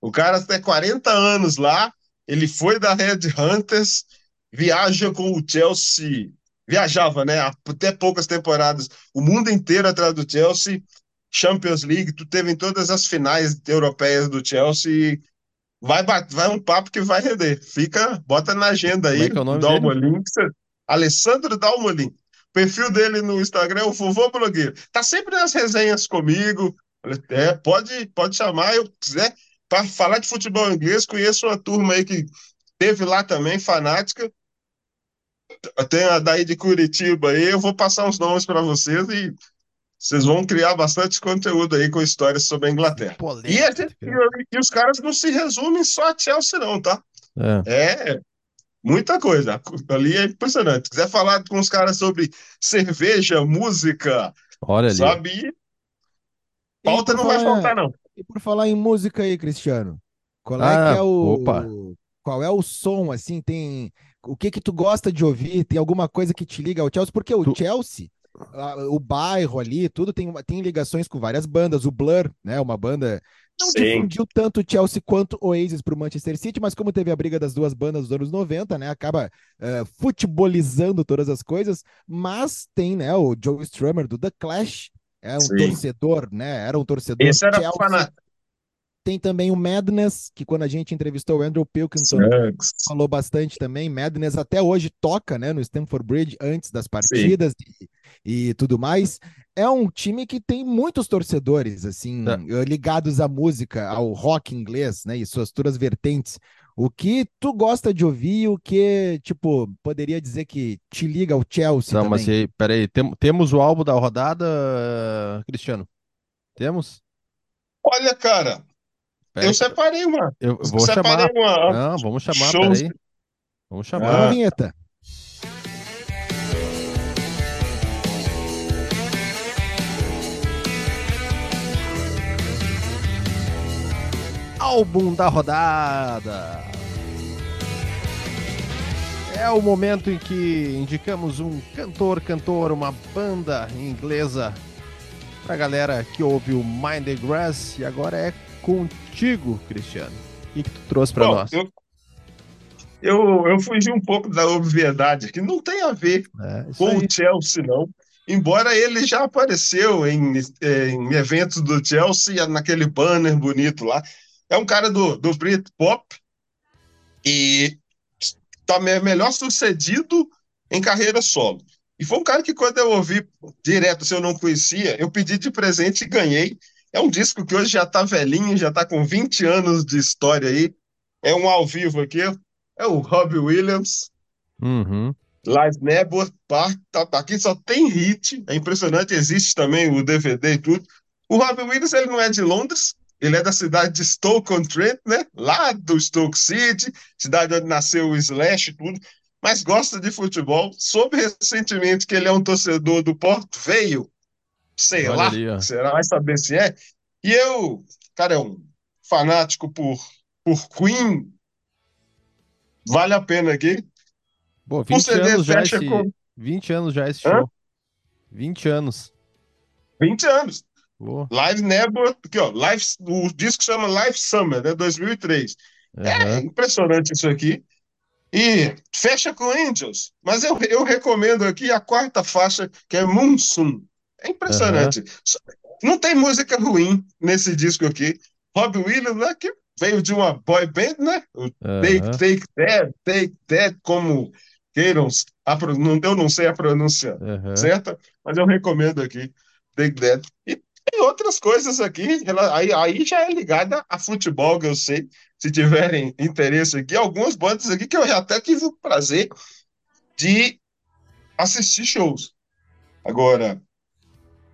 O cara tem 40 anos lá, ele foi da Red Hunters, viaja com o Chelsea, viajava, né, até poucas temporadas, o mundo inteiro atrás do Chelsea, Champions League, tu teve em todas as finais europeias do Chelsea vai, vai um papo que vai render. Fica, bota na agenda aí, Como é, é Dalmolin. Alessandro Dalmolin. O perfil dele no Instagram é o Vovô Blogueiro. Tá sempre nas resenhas comigo. É, pode, pode chamar, eu quiser, para falar de futebol inglês. Conheço uma turma aí que teve lá também, fanática. Tem a daí de Curitiba aí. Eu vou passar uns nomes para vocês e vocês vão criar bastante conteúdo aí com histórias sobre a Inglaterra. E, a gente, e, os caras não se resumem só a Chelsea, não, tá? É. é muita coisa. Ali é impressionante. Se quiser falar com os caras sobre cerveja, música, Olha ali. sabe? Pauta não vai faltar, não. E por falar em música aí, Cristiano, qual é, ah, é o. Opa. Qual é o som, assim, tem. O que que tu gosta de ouvir? Tem alguma coisa que te liga ao Chelsea? Porque o tu... Chelsea o bairro ali, tudo tem, tem ligações com várias bandas. O Blur, né? Uma banda não Sim. difundiu tanto Chelsea quanto Oasis para o Manchester City, mas como teve a briga das duas bandas dos anos 90, né? Acaba uh, futebolizando todas as coisas. Mas tem, né? O Joe Strummer do The Clash, é um Sim. torcedor, né? Era um torcedor. Esse era Chelsea. Tem também o Madness, que quando a gente entrevistou o Andrew Pilkington, falou bastante também. Madness até hoje toca né, no Stamford Bridge antes das partidas e, e, tudo mais. É um time que tem muitos torcedores, assim, é. ligados à música, ao rock inglês, né? E suas todas vertentes. O que tu gosta de ouvir, o que, tipo, poderia dizer que te liga ao Chelsea Não, também. mas peraí, tem, temos o álbum da rodada, Cristiano? Temos? Olha, cara, eu separei uma. Eu vou separei chamar. Uma... Não, vamos chamar, Shows. peraí. Vamos chamar. Ah. A vinheta. Álbum da rodada. É o momento em que indicamos um cantor, cantor, uma banda inglesa pra galera que ouve o Mind the Grass e agora é contigo, Cristiano. O que, que tu trouxe para nós? Eu, eu, eu, fugi um pouco da obviedade, que não tem a ver é, com aí. o Chelsea, não. Embora ele já apareceu em, em eventos do Chelsea, naquele banner bonito lá. É um cara do, do Britpop e tá melhor sucedido em carreira solo. E foi um cara que, quando eu ouvi direto, se eu não conhecia, eu pedi de presente e ganhei. É um disco que hoje já está velhinho, já está com 20 anos de história aí. É um ao vivo aqui. É o Robbie Williams. Uhum. Live Nebor Park. Tá, aqui só tem hit. É impressionante. Existe também o DVD e tudo. O Robbie Williams, ele não é de Londres. Ele é da cidade de Stoke-on-Trent, né? Lá do Stoke City, cidade onde nasceu o Slash e tudo mas gosta de futebol. Soube recentemente que ele é um torcedor do Porto, veio, sei Olha lá, ali, será, vai saber se é. E eu, cara, é um fanático por, por Queen. Vale a pena aqui. Pô, 20 anos já esse, com... 20 anos já esse show. Hã? 20 anos. 20 anos. Boa. Live Never, aqui ó, Live, o disco chama Live Summer, né, 2003. Uhum. É impressionante isso aqui. E fecha com Angels. Mas eu, eu recomendo aqui a quarta faixa, que é Moonsoon. É impressionante. Uhum. Não tem música ruim nesse disco aqui. Rob Williams, né, que veio de uma boy band, né? Uhum. Take, Take That, Take That, como queiram. A, eu não sei a pronúncia uhum. certa, mas eu recomendo aqui Take That. E tem outras coisas aqui, aí, aí já é ligada a futebol, que eu sei se tiverem interesse aqui, algumas bandas aqui que eu já até tive o prazer de assistir shows. Agora.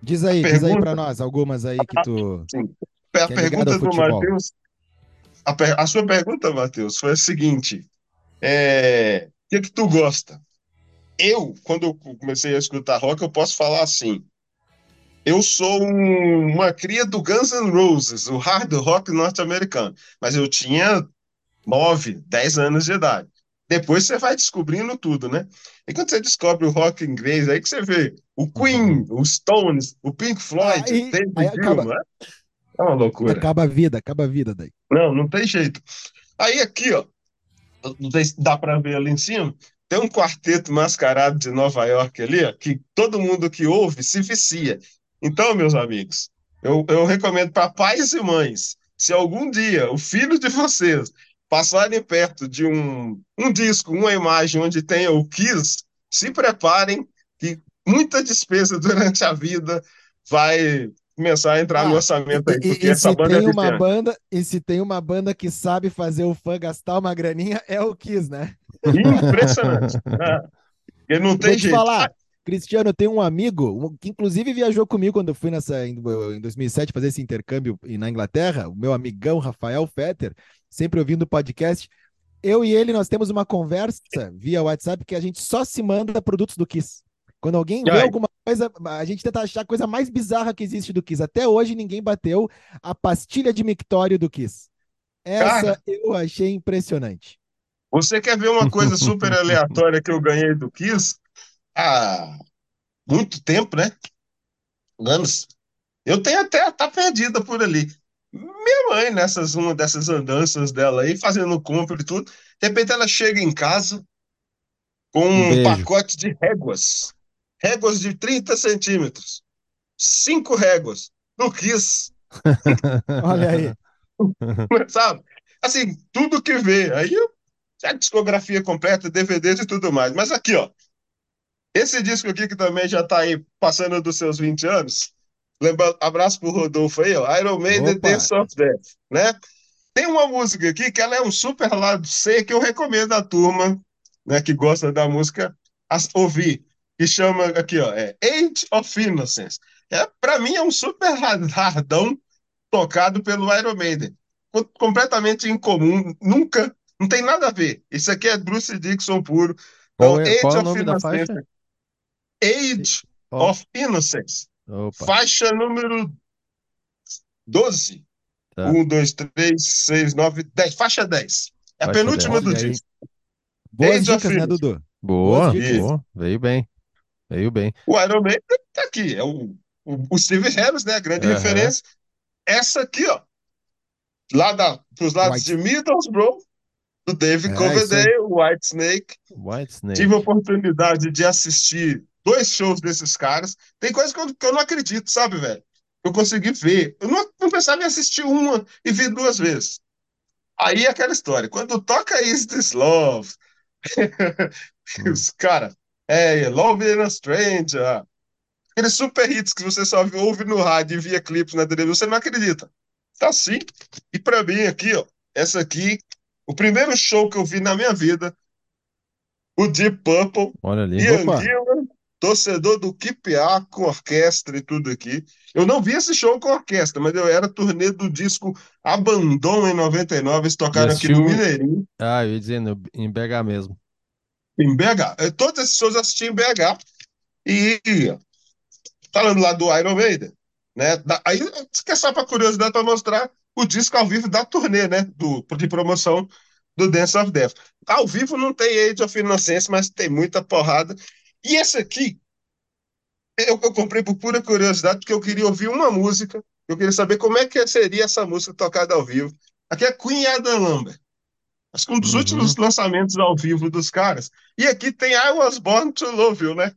Diz aí, pergunta, diz aí para nós, algumas aí que tu. Sim. A que é pergunta do Matheus. A, per, a, sua pergunta, Matheus, foi a seguinte: é, o que, que tu gosta? Eu, quando eu comecei a escutar rock, eu posso falar assim: eu sou um, uma cria do Guns N' Roses, o hard rock norte-americano, mas eu tinha 9, 10 anos de idade. Depois você vai descobrindo tudo, né? E quando você descobre o rock inglês, aí que você vê o Queen, uhum. os Stones, o Pink Floyd, aí, David aí né? É uma loucura. Acaba a vida, acaba a vida daí. Não, não tem jeito. Aí aqui, ó, não sei se dá para ver ali em cima, tem um quarteto mascarado de Nova York ali, ó, que todo mundo que ouve se vicia. Então, meus amigos, eu, eu recomendo para pais e mães, se algum dia o filho de vocês passarem perto de um, um disco, uma imagem onde tenha o Kiss, se preparem que muita despesa durante a vida vai começar a entrar ah, no orçamento aí, porque e, e essa banda tem é uma banda E se tem uma banda que sabe fazer o fã gastar uma graninha, é o Kiss, né? Impressionante. é. não tem jeito. Falar, Cristiano, eu tenho um amigo que inclusive viajou comigo quando eu fui nessa em, em 2007 fazer esse intercâmbio na Inglaterra, o meu amigão Rafael Fetter, sempre ouvindo o podcast. Eu e ele nós temos uma conversa via WhatsApp que a gente só se manda produtos do Kiss. Quando alguém vê alguma coisa, a gente tenta achar a coisa mais bizarra que existe do Kiss. Até hoje ninguém bateu a pastilha de mictório do Kiss. Essa Cara, eu achei impressionante. Você quer ver uma coisa super aleatória que eu ganhei do Kiss? há muito tempo, né? Anos. Eu tenho até tá perdida por ali. Minha mãe, nessas uma dessas andanças dela aí, fazendo compra e tudo, de repente ela chega em casa com um, um pacote de réguas. Réguas de 30 centímetros. Cinco réguas. Não quis. Olha aí. Sabe? Assim, tudo que vê. Aí a discografia completa, DVDs e tudo mais. Mas aqui, ó. Esse disco aqui, que também já está aí passando dos seus 20 anos, lembra, abraço pro Rodolfo aí, ó, Iron Maiden Dance of Death, né? Tem uma música aqui que ela é um super lado C que eu recomendo à turma, né, que gosta da música, ouvir, que chama aqui, ó, é Age of Innocence. É, para mim é um super lardão tocado pelo Iron Maiden. Completamente incomum, nunca, não tem nada a ver. Isso aqui é Bruce Dixon puro. Então, qual é, Age qual é o nome Innocence, da faixa? Age oh. of Innocence. Opa. Faixa número 12. Tá. 1, 2, 3, 6, 9, 10. Faixa 10. É a faixa penúltima 10. do disco. Boas Age dicas, né, Dudu? Boa, boa. Veio bem. Veio bem. O Iron Man tá aqui. É o, o, o Steve Harris, né? A grande uhum. referência. Essa aqui, ó. Lá da, pros lados White. de Middlesbrough, do David é, Coverdale, White Snake. White Snake. Tive a oportunidade de assistir dois shows desses caras. Tem coisa que eu, que eu não acredito, sabe, velho? Eu consegui ver. Eu não, não pensava em assistir uma e vi duas vezes. Aí é aquela história. Quando toca Is This Love, os cara, é, Love in a Stranger, aqueles super hits que você só ouve no rádio e via clipes na televisão, você não acredita. Tá sim. E para mim aqui, ó, essa aqui, o primeiro show que eu vi na minha vida, o Deep Purple, Olha ali. Ian Gillan, torcedor do QPA com orquestra e tudo aqui. Eu não vi esse show com orquestra, mas eu era turnê do disco Abandon em 99, eles tocaram aqui no Mineirinho. Ah, eu ia dizendo, em BH mesmo. Em BH. Eh, todos esses shows eu assisti em BH. E falando lá do Iron Maiden, né? Aí, que é só para curiosidade, para mostrar o disco ao vivo da turnê, né? Do, de promoção do Dance of Death. Ao vivo não tem Age of Innocence, mas tem muita porrada. E esse aqui, eu, eu comprei por pura curiosidade, porque eu queria ouvir uma música, eu queria saber como é que seria essa música tocada ao vivo. Aqui é Queen Adam Lambert. Acho que um dos uhum. últimos lançamentos ao vivo dos caras. E aqui tem I Was Born to Love You, né?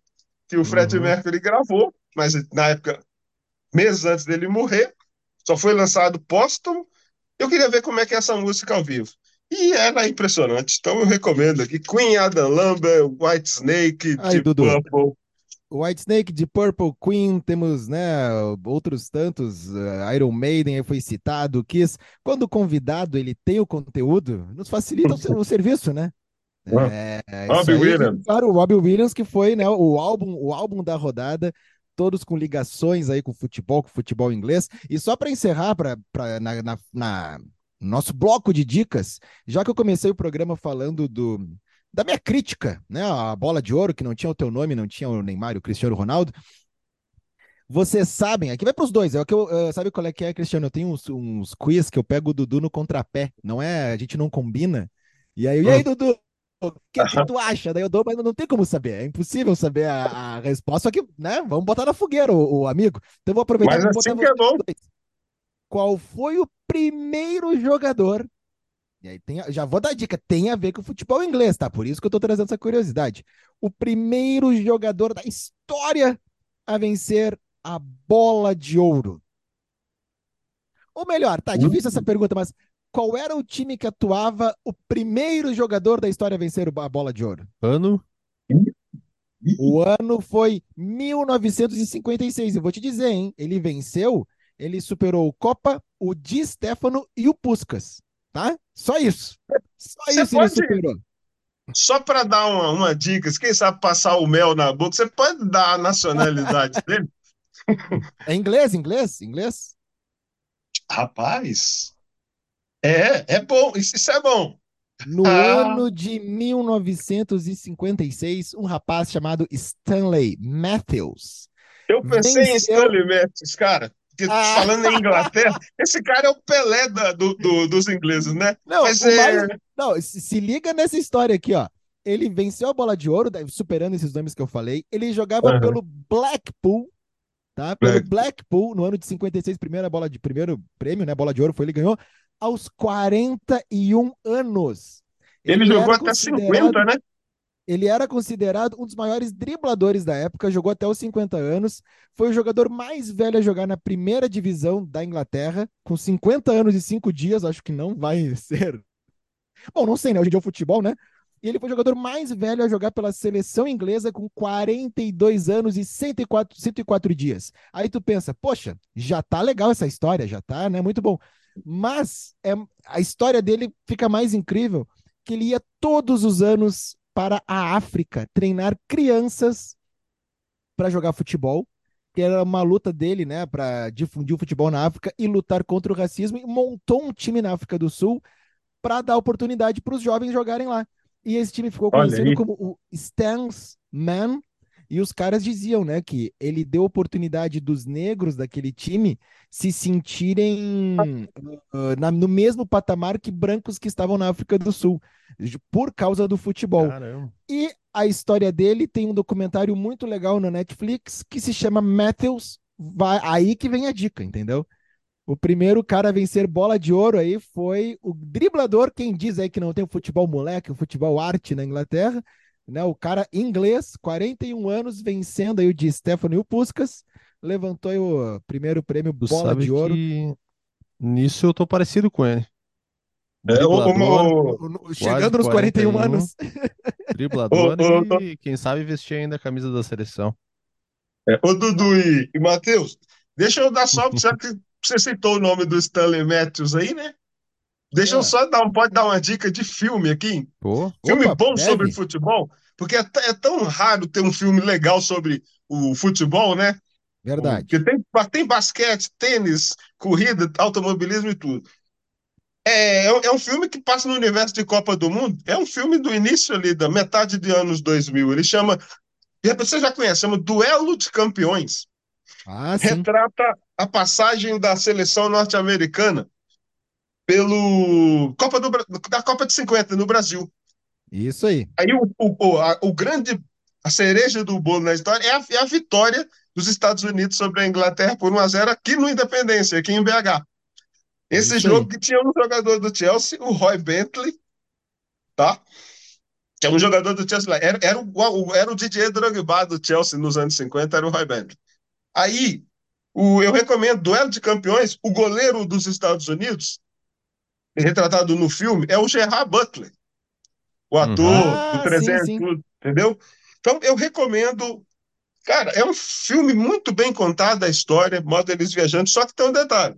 Que o Fred uhum. Mercury gravou, mas na época, meses antes dele morrer, só foi lançado póstumo. Eu queria ver como é que é essa música ao vivo. E era impressionante. Então eu recomendo aqui Queen Adam Lambert, White Snake, Aí, Deep Purple. White Snake, de Purple Queen, temos né, outros tantos, uh, Iron Maiden foi citado, Kiss. Quando o convidado ele tem o conteúdo, nos facilita o, o serviço, né? É, Robbie Williams. Claro, o Robbie Williams, que foi né, o, álbum, o álbum da rodada, todos com ligações aí com futebol, com futebol inglês. E só para encerrar, pra, pra, na, na, na, nosso bloco de dicas, já que eu comecei o programa falando do, da minha crítica, né? A bola de ouro, que não tinha o teu nome, não tinha o Neymar o Cristiano Ronaldo. Vocês sabem, aqui vai para os dois. É o que eu, uh, sabe qual é que é, Cristiano? Eu tenho uns, uns quiz que eu pego o Dudu no contrapé. Não é, a gente não combina. E aí, e aí, Dudu? O que, que, tu acha? Daí eu dou, mas não tem como saber. É impossível saber a, a resposta. Só que, né? Vamos botar na fogueira o, o amigo. Então eu vou aproveitar. Mas assim que é bom. Qual foi o primeiro jogador? E aí tem, já vou dar dica, tem a ver com o futebol inglês, tá? Por isso que eu tô trazendo essa curiosidade. O primeiro jogador da história a vencer a bola de ouro. Ou melhor, tá difícil essa pergunta, mas qual era o time que atuava o primeiro jogador da história a vencer a bola de ouro? Ano? O ano foi 1956. Eu vou te dizer, hein? Ele venceu, ele superou o Copa, o Di Stefano e o Puskas, tá? Só isso. Só você isso pode, ele superou. Só para dar uma, uma dica, quem sabe passar o mel na boca, você pode dar a nacionalidade dele? É inglês, inglês, inglês? Rapaz, é, é bom, isso, é bom. No ah. ano de 1956, um rapaz chamado Stanley Matthews. Eu pensei venceu... em Stanley Matthews, cara. Ah. falando em Inglaterra, esse cara é o Pelé da, do, do, dos ingleses, né? Não, Mas, é... mais... não se, se liga nessa história aqui, ó. Ele venceu a bola de ouro, superando esses nomes que eu falei. Ele jogava uhum. pelo Blackpool, tá? Pelo Black. Blackpool, no ano de 56, primeira bola de primeiro prêmio, né? Bola de ouro foi ele ganhou aos 41 anos. Ele, ele jogou até 50, né? Ele era considerado um dos maiores dribladores da época, jogou até os 50 anos, foi o jogador mais velho a jogar na primeira divisão da Inglaterra, com 50 anos e 5 dias, acho que não vai ser. Bom, não sei, né? Hoje em dia é o futebol, né? E ele foi o jogador mais velho a jogar pela seleção inglesa com 42 anos e 104, 104 dias. Aí tu pensa, poxa, já tá legal essa história, já tá, né? Muito bom. Mas é, a história dele fica mais incrível que ele ia todos os anos para a África treinar crianças para jogar futebol, que era uma luta dele, né, para difundir o futebol na África e lutar contra o racismo, e montou um time na África do Sul para dar oportunidade para os jovens jogarem lá. E esse time ficou conhecido como o Stans Man, e os caras diziam, né, que ele deu oportunidade dos negros daquele time se sentirem uh, na, no mesmo patamar que brancos que estavam na África do Sul, por causa do futebol. Caramba. E a história dele tem um documentário muito legal na Netflix que se chama Matthews. Vai, aí que vem a dica, entendeu? O primeiro cara a vencer bola de ouro aí foi o driblador, quem diz aí que não tem o futebol moleque, o futebol arte na Inglaterra, né? O cara inglês, 41 anos, vencendo aí o de Stefano e o Puskas, levantou o primeiro prêmio Bola de Ouro. Nisso eu tô parecido com ele. É, o, chegando nos 41, 41 anos. Driblador e, quem sabe, vestir ainda a camisa da seleção. É, ô, Dudu e, e Matheus, deixa eu dar só, já que você citou o nome do Stanley Matthews aí, né? Deixa é. eu só dar, pode dar uma dica de filme aqui? Pô, filme opa, bom deve. sobre futebol, porque é, é, tão raro ter um filme legal sobre o futebol, né? Verdade. Porque tem, tem basquete, tênis, corrida, automobilismo e tudo. É, é, é um filme que passa no universo de Copa do Mundo. É um filme do início ali, da metade de anos 2000. Ele chama, você já conhece, chama Duelo de Campeões. Ah, Retrata a passagem da seleção norte-americana pelo Copa do, da Copa de 50 no Brasil. Isso aí. Aí o, o, a, o grande, a cereja do bolo na história é a, é a vitória dos Estados Unidos sobre a Inglaterra por 1 a 0 aqui no Independência, aqui em BH. Esse Isso jogo aí. que tinha um jogador do Chelsea, o Roy Bentley, tá? Que é um jogador do Chelsea lá. Era, era, o, era o Didier Drogba do Chelsea nos anos 50, era o Roy Bentley. Aí, o, eu recomendo Duelo de Campeões, o goleiro dos Estados Unidos, retratado no filme, é o Gerard Butler, o ator uhum. do 300, sim, sim. entendeu? Então, eu recomendo Cara, é um filme muito bem contado a história, mostra eles viajando, só que tem um detalhe.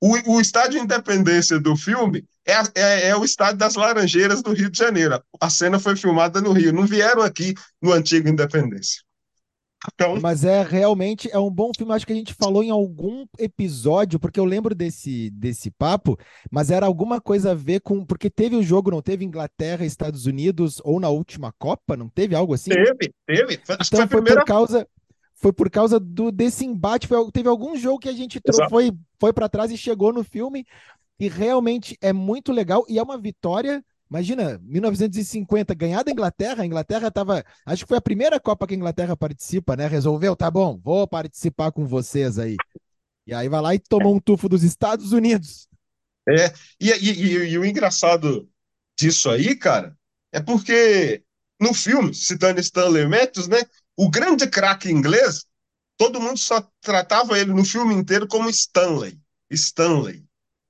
O, o estádio Independência do filme é, é, é, o estádio das Laranjeiras do Rio de Janeiro. A cena foi filmada no Rio, não vieram aqui no antigo Independência. Então... Mas é realmente é um bom filme. Acho que a gente falou em algum episódio, porque eu lembro desse, desse papo, mas era alguma coisa a ver com. Porque teve o jogo, não teve Inglaterra Estados Unidos, ou na última Copa? Não teve algo assim? Teve, teve. Foi, então foi, primeira... por causa. Foi por causa do, desse embate. Foi, teve algum jogo que a gente trou, foi, foi para trás e chegou no filme. E realmente é muito legal. E é uma vitória Imagina, 1950, ganhar da Inglaterra, a Inglaterra estava. Acho que foi a primeira Copa que a Inglaterra participa, né? Resolveu, tá bom, vou participar com vocês aí. E aí vai lá e toma um tufo dos Estados Unidos. É, e, e, e, e o engraçado disso aí, cara, é porque no filme, citando Stanley Matthews, né? O grande craque inglês, todo mundo só tratava ele no filme inteiro como Stanley. Stanley.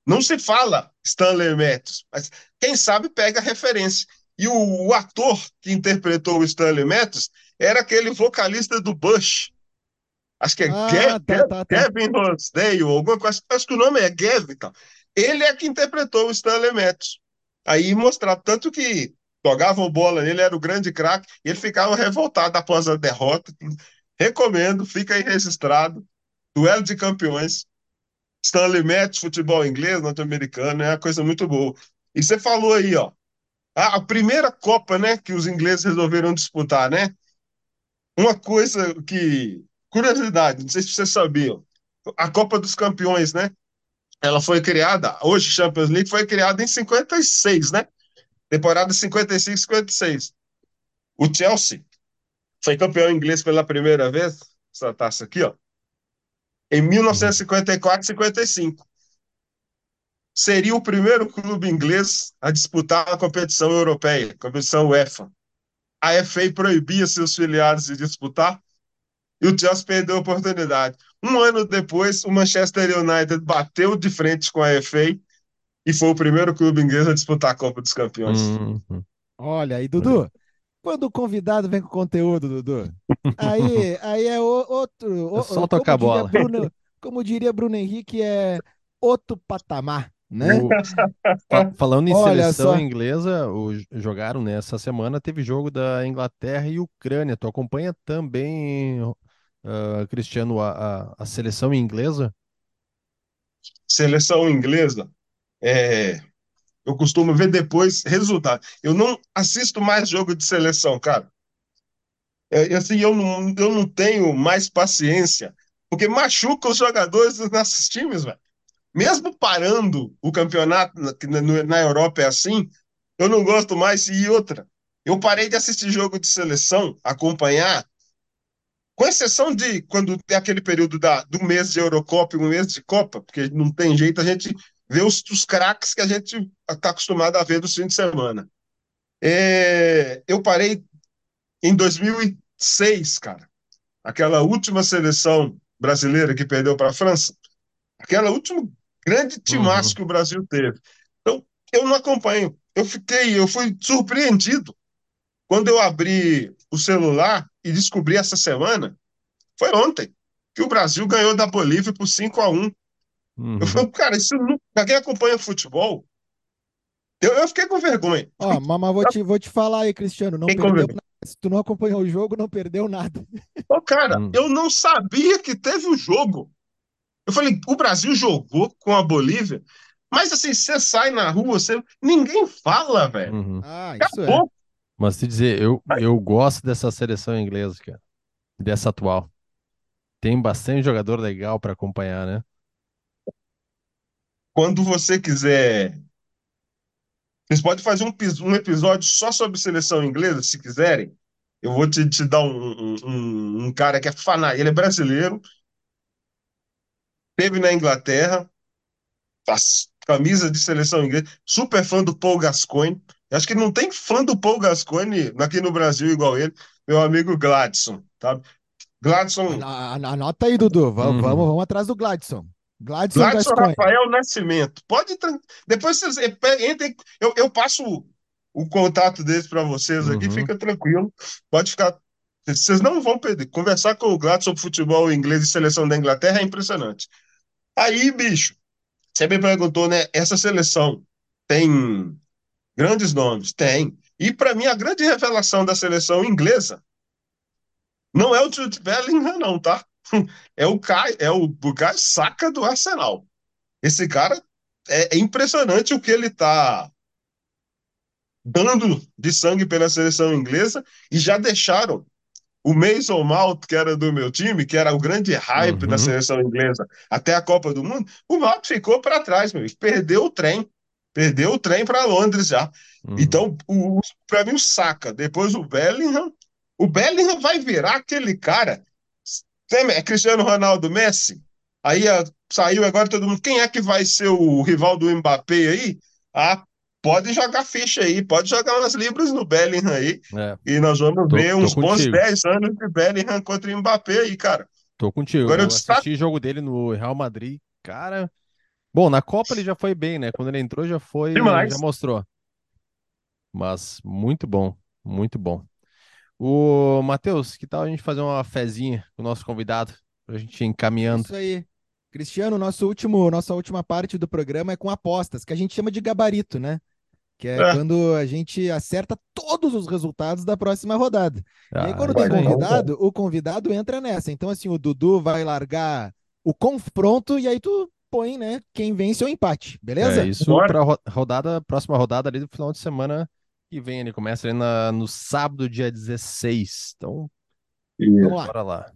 Não se fala Stanley Matthews, mas quem sabe pega a referência. E o, o ator que interpretou o Stanley Matthews era aquele vocalista do Bush. Acho que é ah, Gav, tá, tá, tá. Gavin Rosdale, alguma coisa. Acho que o nome é Gavin. Então. Ele é que interpretou o Stanley Matthews. Aí mostrava tanto que jogavam bola nele, era o grande craque, e ele ficava revoltado após a derrota. Recomendo, fica aí registrado. Duelo de campeões. Stanley Matthews, futebol inglês, norte-americano, é uma coisa muito boa. E você falou aí, ó, a, primeira Copa, né, que os ingleses resolveram disputar, né? Uma coisa que, curiosidade, não sei se vocês sabiam, a Copa dos Campeões, né? Ela foi criada, hoje Champions League foi criada em 56, né? Temporada 55, 56. O Chelsea foi campeão inglês pela primeira vez, essa taça aqui, ó, em 1954 55. Seria o primeiro clube inglês a disputar a competição europeia, a competição UEFA. A FA proibia seus filiados de disputar e o Chelsea perdeu a oportunidade. Um ano depois, o Manchester United bateu de frente com a FA e foi o primeiro clube inglês a disputar a Copa dos Campeões. Uhum. Olha aí, Dudu. Quando o convidado vem com conteúdo, Dudu, aí, aí é outro. É só tocar a bola. Bruno, como diria Bruno Henrique, é outro patamar. Né? O... Falando em Olha seleção só. inglesa, o... jogaram nessa semana, teve jogo da Inglaterra e Ucrânia. Tu acompanha também, uh, Cristiano, a, a, a, seleção inglesa? Seleção inglesa, é, eu costumo ver depois resultado. Eu não assisto mais jogo de seleção, cara. É, assim, eu não, eu não tenho mais paciência, porque machuca os jogadores dos nossos times, velho. Mesmo parando o campeonato na, na Europa é assim, eu não gosto mais. E outra, eu parei de assistir jogo de seleção, acompanhar, com exceção de quando tem aquele período da, do mês de Eurocopa e um mês de Copa, porque não tem jeito, a gente ver os, os craques que a gente está acostumado a ver do fim de semana. É, eu parei em 2006, cara. Aquela última seleção brasileira que perdeu para a França. Aquela última grande timaço uhum. que o Brasil teve. Então, eu não acompanho. Eu fiquei, eu fui surpreendido quando eu abri o celular e descobri essa semana, foi ontem, que o Brasil ganhou da Bolívia por 5 a 1 uhum. Eu falei, cara, isso não... pra quem acompanha futebol, eu, eu fiquei com vergonha. Ó, mas vou te, vou te falar aí, Cristiano, não perdeu nada. Se tu não acompanhou o jogo, não perdeu nada. Ô, cara, hum. eu não sabia que teve o um jogo. Eu falei, o Brasil jogou com a Bolívia, mas assim, você sai na rua, você... ninguém fala, velho. Uhum. Ah, isso Acabou. é. Mas te dizer, eu, eu gosto dessa seleção inglesa, cara. Dessa atual. Tem bastante jogador legal para acompanhar, né? Quando você quiser. Vocês podem fazer um, um episódio só sobre seleção inglesa, se quiserem. Eu vou te, te dar um, um, um cara que é fanático. Ele é brasileiro, teve na Inglaterra, camisa de seleção inglesa, super fã do Paul Gascoigne. Acho que não tem fã do Paul Gascoigne aqui no Brasil igual ele, meu amigo Gladson, tá? Gladson. Anota aí, Dudu. Vamos, uhum. vamos, vamos atrás do Gladson. Gladson, Gladson Rafael Nascimento. Pode. Depois vocês entrem. Eu, eu passo o contato deles para vocês aqui, uhum. fica tranquilo. Pode ficar. Vocês não vão perder. Conversar com o Gladson sobre futebol inglês e seleção da Inglaterra é impressionante. Aí, bicho, você me perguntou, né? Essa seleção tem grandes nomes? Tem. E para mim, a grande revelação da seleção inglesa não é o Jude Bellingham, não, tá? É o Kai, é o Bukai Saka do Arsenal. Esse cara é, é impressionante o que ele tá dando de sangue pela seleção inglesa e já deixaram o Mason Mount, que era do meu time, que era o grande hype uhum. da seleção inglesa até a Copa do Mundo, o Mount ficou para trás, meu, perdeu o trem. Perdeu o trem para Londres já. Uhum. Então, para mim, o Saka, depois o Bellingham. O Bellingham vai virar aquele cara. É Cristiano Ronaldo Messi? Aí a, saiu agora todo mundo. Quem é que vai ser o rival do Mbappé aí? Ah, pode jogar ficha aí, pode jogar umas libras no Bellingham aí. É. E nós vamos tô, ver uns bons 10 anos de Bellingham contra o Mbappé aí, cara. Tô contigo. Agora eu, eu assisti o jogo dele no Real Madrid. Cara, Bom, na Copa ele já foi bem, né? Quando ele entrou já foi, Demais. já mostrou. Mas muito bom, muito bom. O Matheus, que tal a gente fazer uma fezinha com o nosso convidado, pra gente ir encaminhando? Isso aí. Cristiano, nosso último, nossa última parte do programa é com apostas, que a gente chama de gabarito, né? Que é, é. quando a gente acerta todos os resultados da próxima rodada. Ah, e aí, quando tem convidado, o convidado entra nessa. Então, assim, o Dudu vai largar o confronto e aí tu põe, né, quem vence ou empate, beleza? É isso para rodada, próxima rodada ali do final de semana que vem, ele começa ali na, no sábado, dia 16. Então, vamos lá. Bora lá.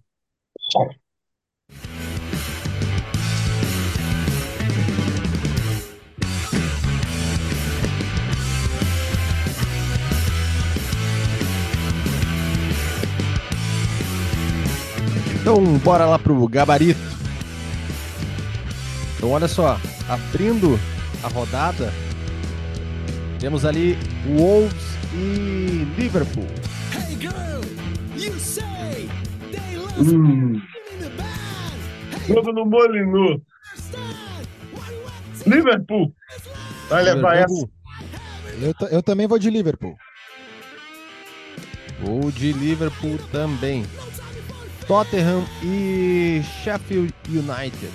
Então, bora lá pro gabarito. Então, olha só, abrindo a rodada, temos ali Wolves e Liverpool. Hey girl, you say they hum. Jogo no Molinu. Liverpool. Vai levar essa. Eu, eu também vou de Liverpool. Vou de Liverpool também. Tottenham e Sheffield United.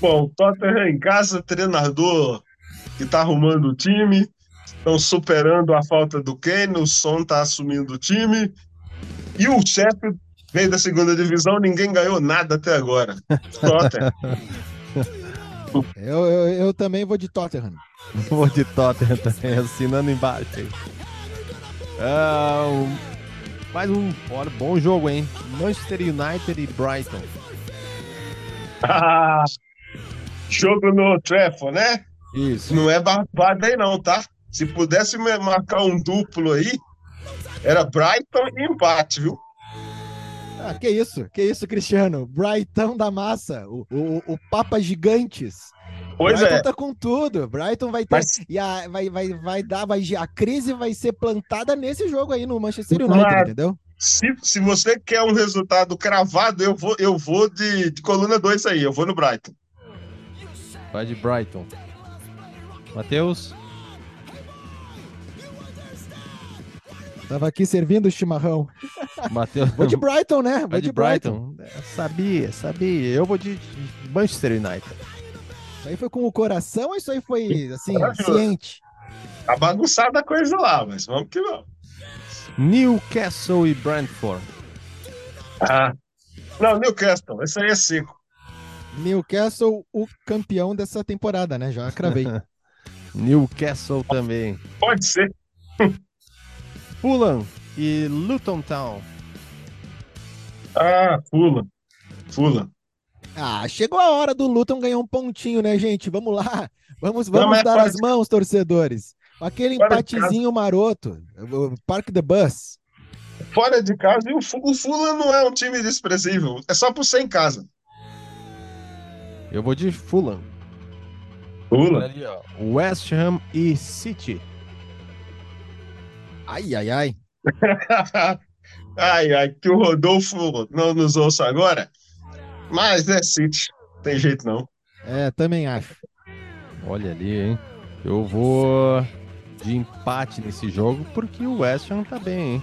Bom, Tottenham em casa, treinador que está arrumando o time, estão superando a falta do Kane, o Son está assumindo o time. E o Sheffield veio da segunda divisão, ninguém ganhou nada até agora. Tottenham. Eu, eu, eu, também vou de Tottenham. Vou de Tottenham também, assinando embaixo aí. Uh, mais um olha, bom jogo, hein? Manchester United e Brighton. Jogo no Trafford, né? Isso. Não é barbada aí não, tá? Se pudesse marcar um duplo aí, era Brighton e empate, viu? Ah, que isso, que isso, Cristiano. Brighton da massa, o, o, o Papa Gigantes. Pois Brighton é. tá com tudo. Brighton vai ter. Mas... E a, vai, vai, vai dar. Vai, a crise vai ser plantada nesse jogo aí no Manchester United, claro. entendeu? Se, se você quer um resultado cravado, eu vou, eu vou de, de coluna 2 aí, eu vou no Brighton. Vai de Brighton. Matheus? Tava aqui servindo o chimarrão. Mateus... Vou de Brighton, né? Vou de, de Brighton. Brighton. Sabia, sabia. Eu vou de Manchester United. Isso aí foi com o coração ou isso aí foi, assim, ciente? Tá bagunçada a coisa lá, mas vamos que vamos. Newcastle e Brentford. Ah, não, Newcastle, esse aí é cinco. Newcastle, o campeão dessa temporada, né? Já cravei. Newcastle também. Pode ser. Fulham e Luton Town. Ah, Fulham. Fulham. Ah, chegou a hora do Luton ganhar um pontinho, né, gente? Vamos lá. Vamos, vamos Não, dar as mãos, torcedores. Aquele empatezinho maroto. Park the Bus. Fora de casa, e o, o Fulham não é um time desprezível. É só por ser em casa. Eu vou de Fulham. Fulham. Ali, ó. West Ham e City. Ai, ai, ai. ai, ai, que o Rodolfo não nos ouça agora. Mas é City. Tem jeito não. É, também acho. Olha ali, hein? Eu vou de empate nesse jogo porque o West Ham tá bem, hein?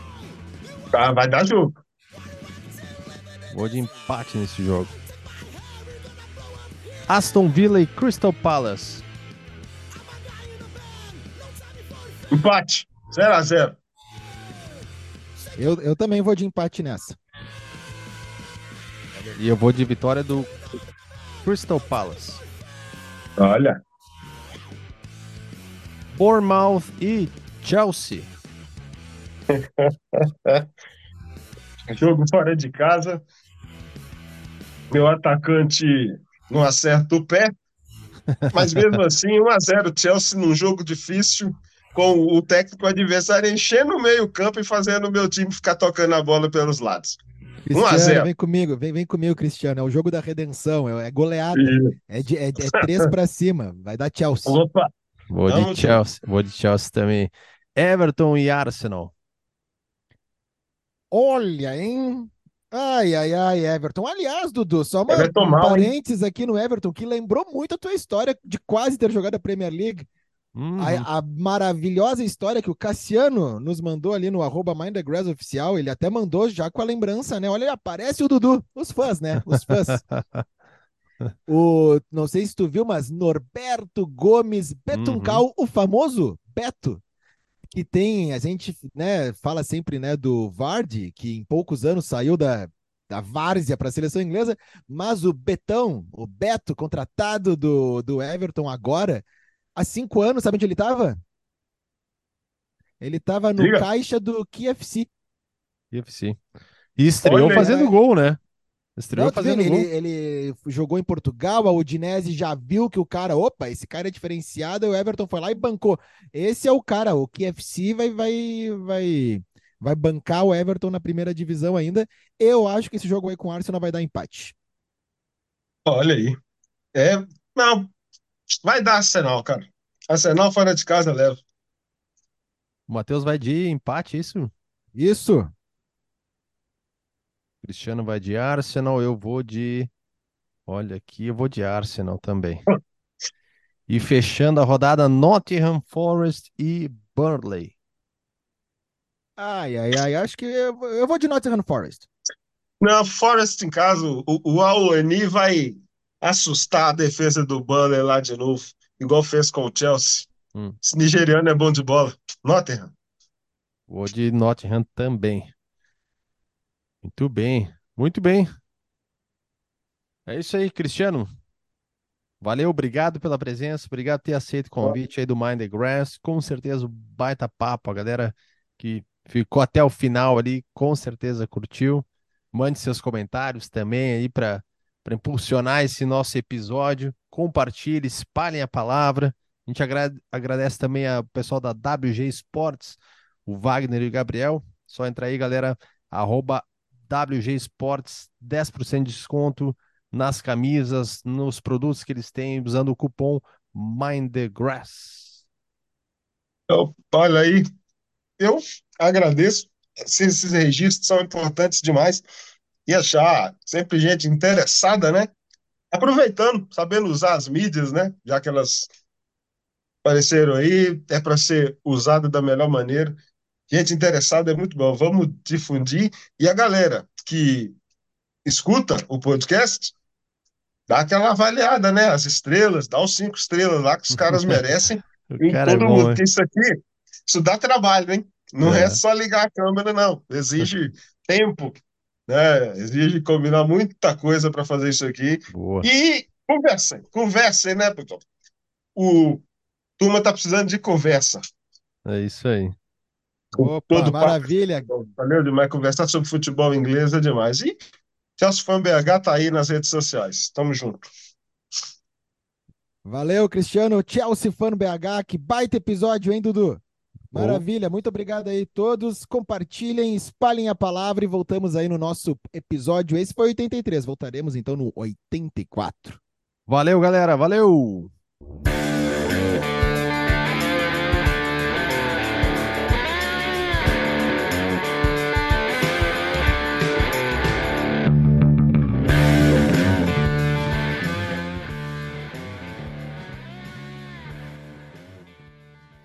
Tá, vai dar jogo. Vou de empate nesse jogo. Aston Villa e Crystal Palace. Empate. 0 a 0 eu, eu também vou de empate nessa. E eu vou de vitória do Crystal Palace. Olha. Bournemouth e Chelsea. Jogo fora de casa. Meu atacante não acerta o pé. Mas mesmo assim, 1x0 Chelsea num jogo difícil com o técnico adversário enchendo o meio-campo e fazendo o meu time ficar tocando a bola pelos lados. Cristiano, vem comigo, vem, vem comigo, Cristiano. É o jogo da redenção, é, é goleada. É, de, é, é três para cima. Vai dar Chelsea. Opa! Vou Vamos de Chelsea, vou de Chelsea também. Everton e Arsenal. Olha, hein? Ai, ai, ai, Everton. Aliás, Dudu, só uma, um parênteses aqui no Everton que lembrou muito a tua história de quase ter jogado a Premier League. Uhum. A, a, maravilhosa história que o Cassiano nos mandou ali no arroba Grass oficial, ele até mandou já com a lembrança, né? Olha, aparece o Dudu, os fãs, né? Os fãs. o, não sei se tu viu, mas Norberto Gomes Betuncal, uhum. o famoso Beto, que tem, a gente né, fala sempre né, do Vardy, que em poucos anos saiu da, da várzea para a seleção inglesa, mas o Betão, o Beto, contratado do, do Everton agora, há cinco anos, sabe onde ele estava? Ele estava no Liga. caixa do KFC. KFC. E estreou Olha, fazendo gol, né? Estreou Não, fazendo gol. Ele, ele, jogou em Portugal, a Udinese já viu que o cara, opa, esse cara é diferenciado, o Everton foi lá e bancou. Esse é o cara, o KFC vai, vai, vai, vai bancar o Everton na primeira divisão ainda. Eu acho que esse jogo aí com o Arsenal vai dar empate. Olha aí. É, não, Vai dar Arsenal, cara. Arsenal fora de casa leva. O Matheus vai de empate, isso? Isso. Cristiano vai de Arsenal, eu vou de. Olha aqui, eu vou de Arsenal também. E fechando a rodada, Nottingham Forest e Burnley. Ai, ai, ai, acho que eu, eu vou de Nottingham Forest. Não, Forest em casa, o, o vai assustar a defesa do Burnley lá de novo, igual fez com o Chelsea. Hum. Esse nigeriano é bom de bola. Nottingham. Vou de Nottingham também. Muito bem, muito bem. É isso aí, Cristiano. Valeu, obrigado pela presença, obrigado por ter aceito o convite aí do Mind the Grass. Com certeza, baita papo. A galera que ficou até o final ali, com certeza curtiu. Mande seus comentários também aí para para impulsionar esse nosso episódio. Compartilhe, espalhem a palavra. A gente agradece também ao pessoal da WG Sports, o Wagner e o Gabriel. Só entra aí, galera, arroba WG Sports, 10% de desconto nas camisas, nos produtos que eles têm, usando o cupom Mind the Grass. Olha aí, eu agradeço. Esses registros são importantes demais e achar sempre gente interessada, né? aproveitando, sabendo usar as mídias, né? Já que elas apareceram aí, é para ser usado da melhor maneira. Gente interessada é muito bom. Vamos difundir. E a galera que escuta o podcast, dá aquela avaliada, né? As estrelas, dá os cinco estrelas lá que os caras merecem. em é todo é bom, mundo. Isso aqui, isso dá trabalho, hein? Não é. é só ligar a câmera, não. Exige tempo, né? Exige combinar muita coisa para fazer isso aqui. Boa. E conversem, conversem, né, pessoal? O turma tá precisando de conversa. É isso aí. Opa, Todo maravilha. Papo. Valeu demais. Conversar sobre futebol inglês é demais. E Celso Fan BH tá aí nas redes sociais. Tamo junto. Valeu, Cristiano. Chelsea Fan BH. Que baita episódio, hein, Dudu? Maravilha, muito obrigado aí todos. Compartilhem, espalhem a palavra e voltamos aí no nosso episódio. Esse foi 83, voltaremos então no 84. Valeu, galera, valeu!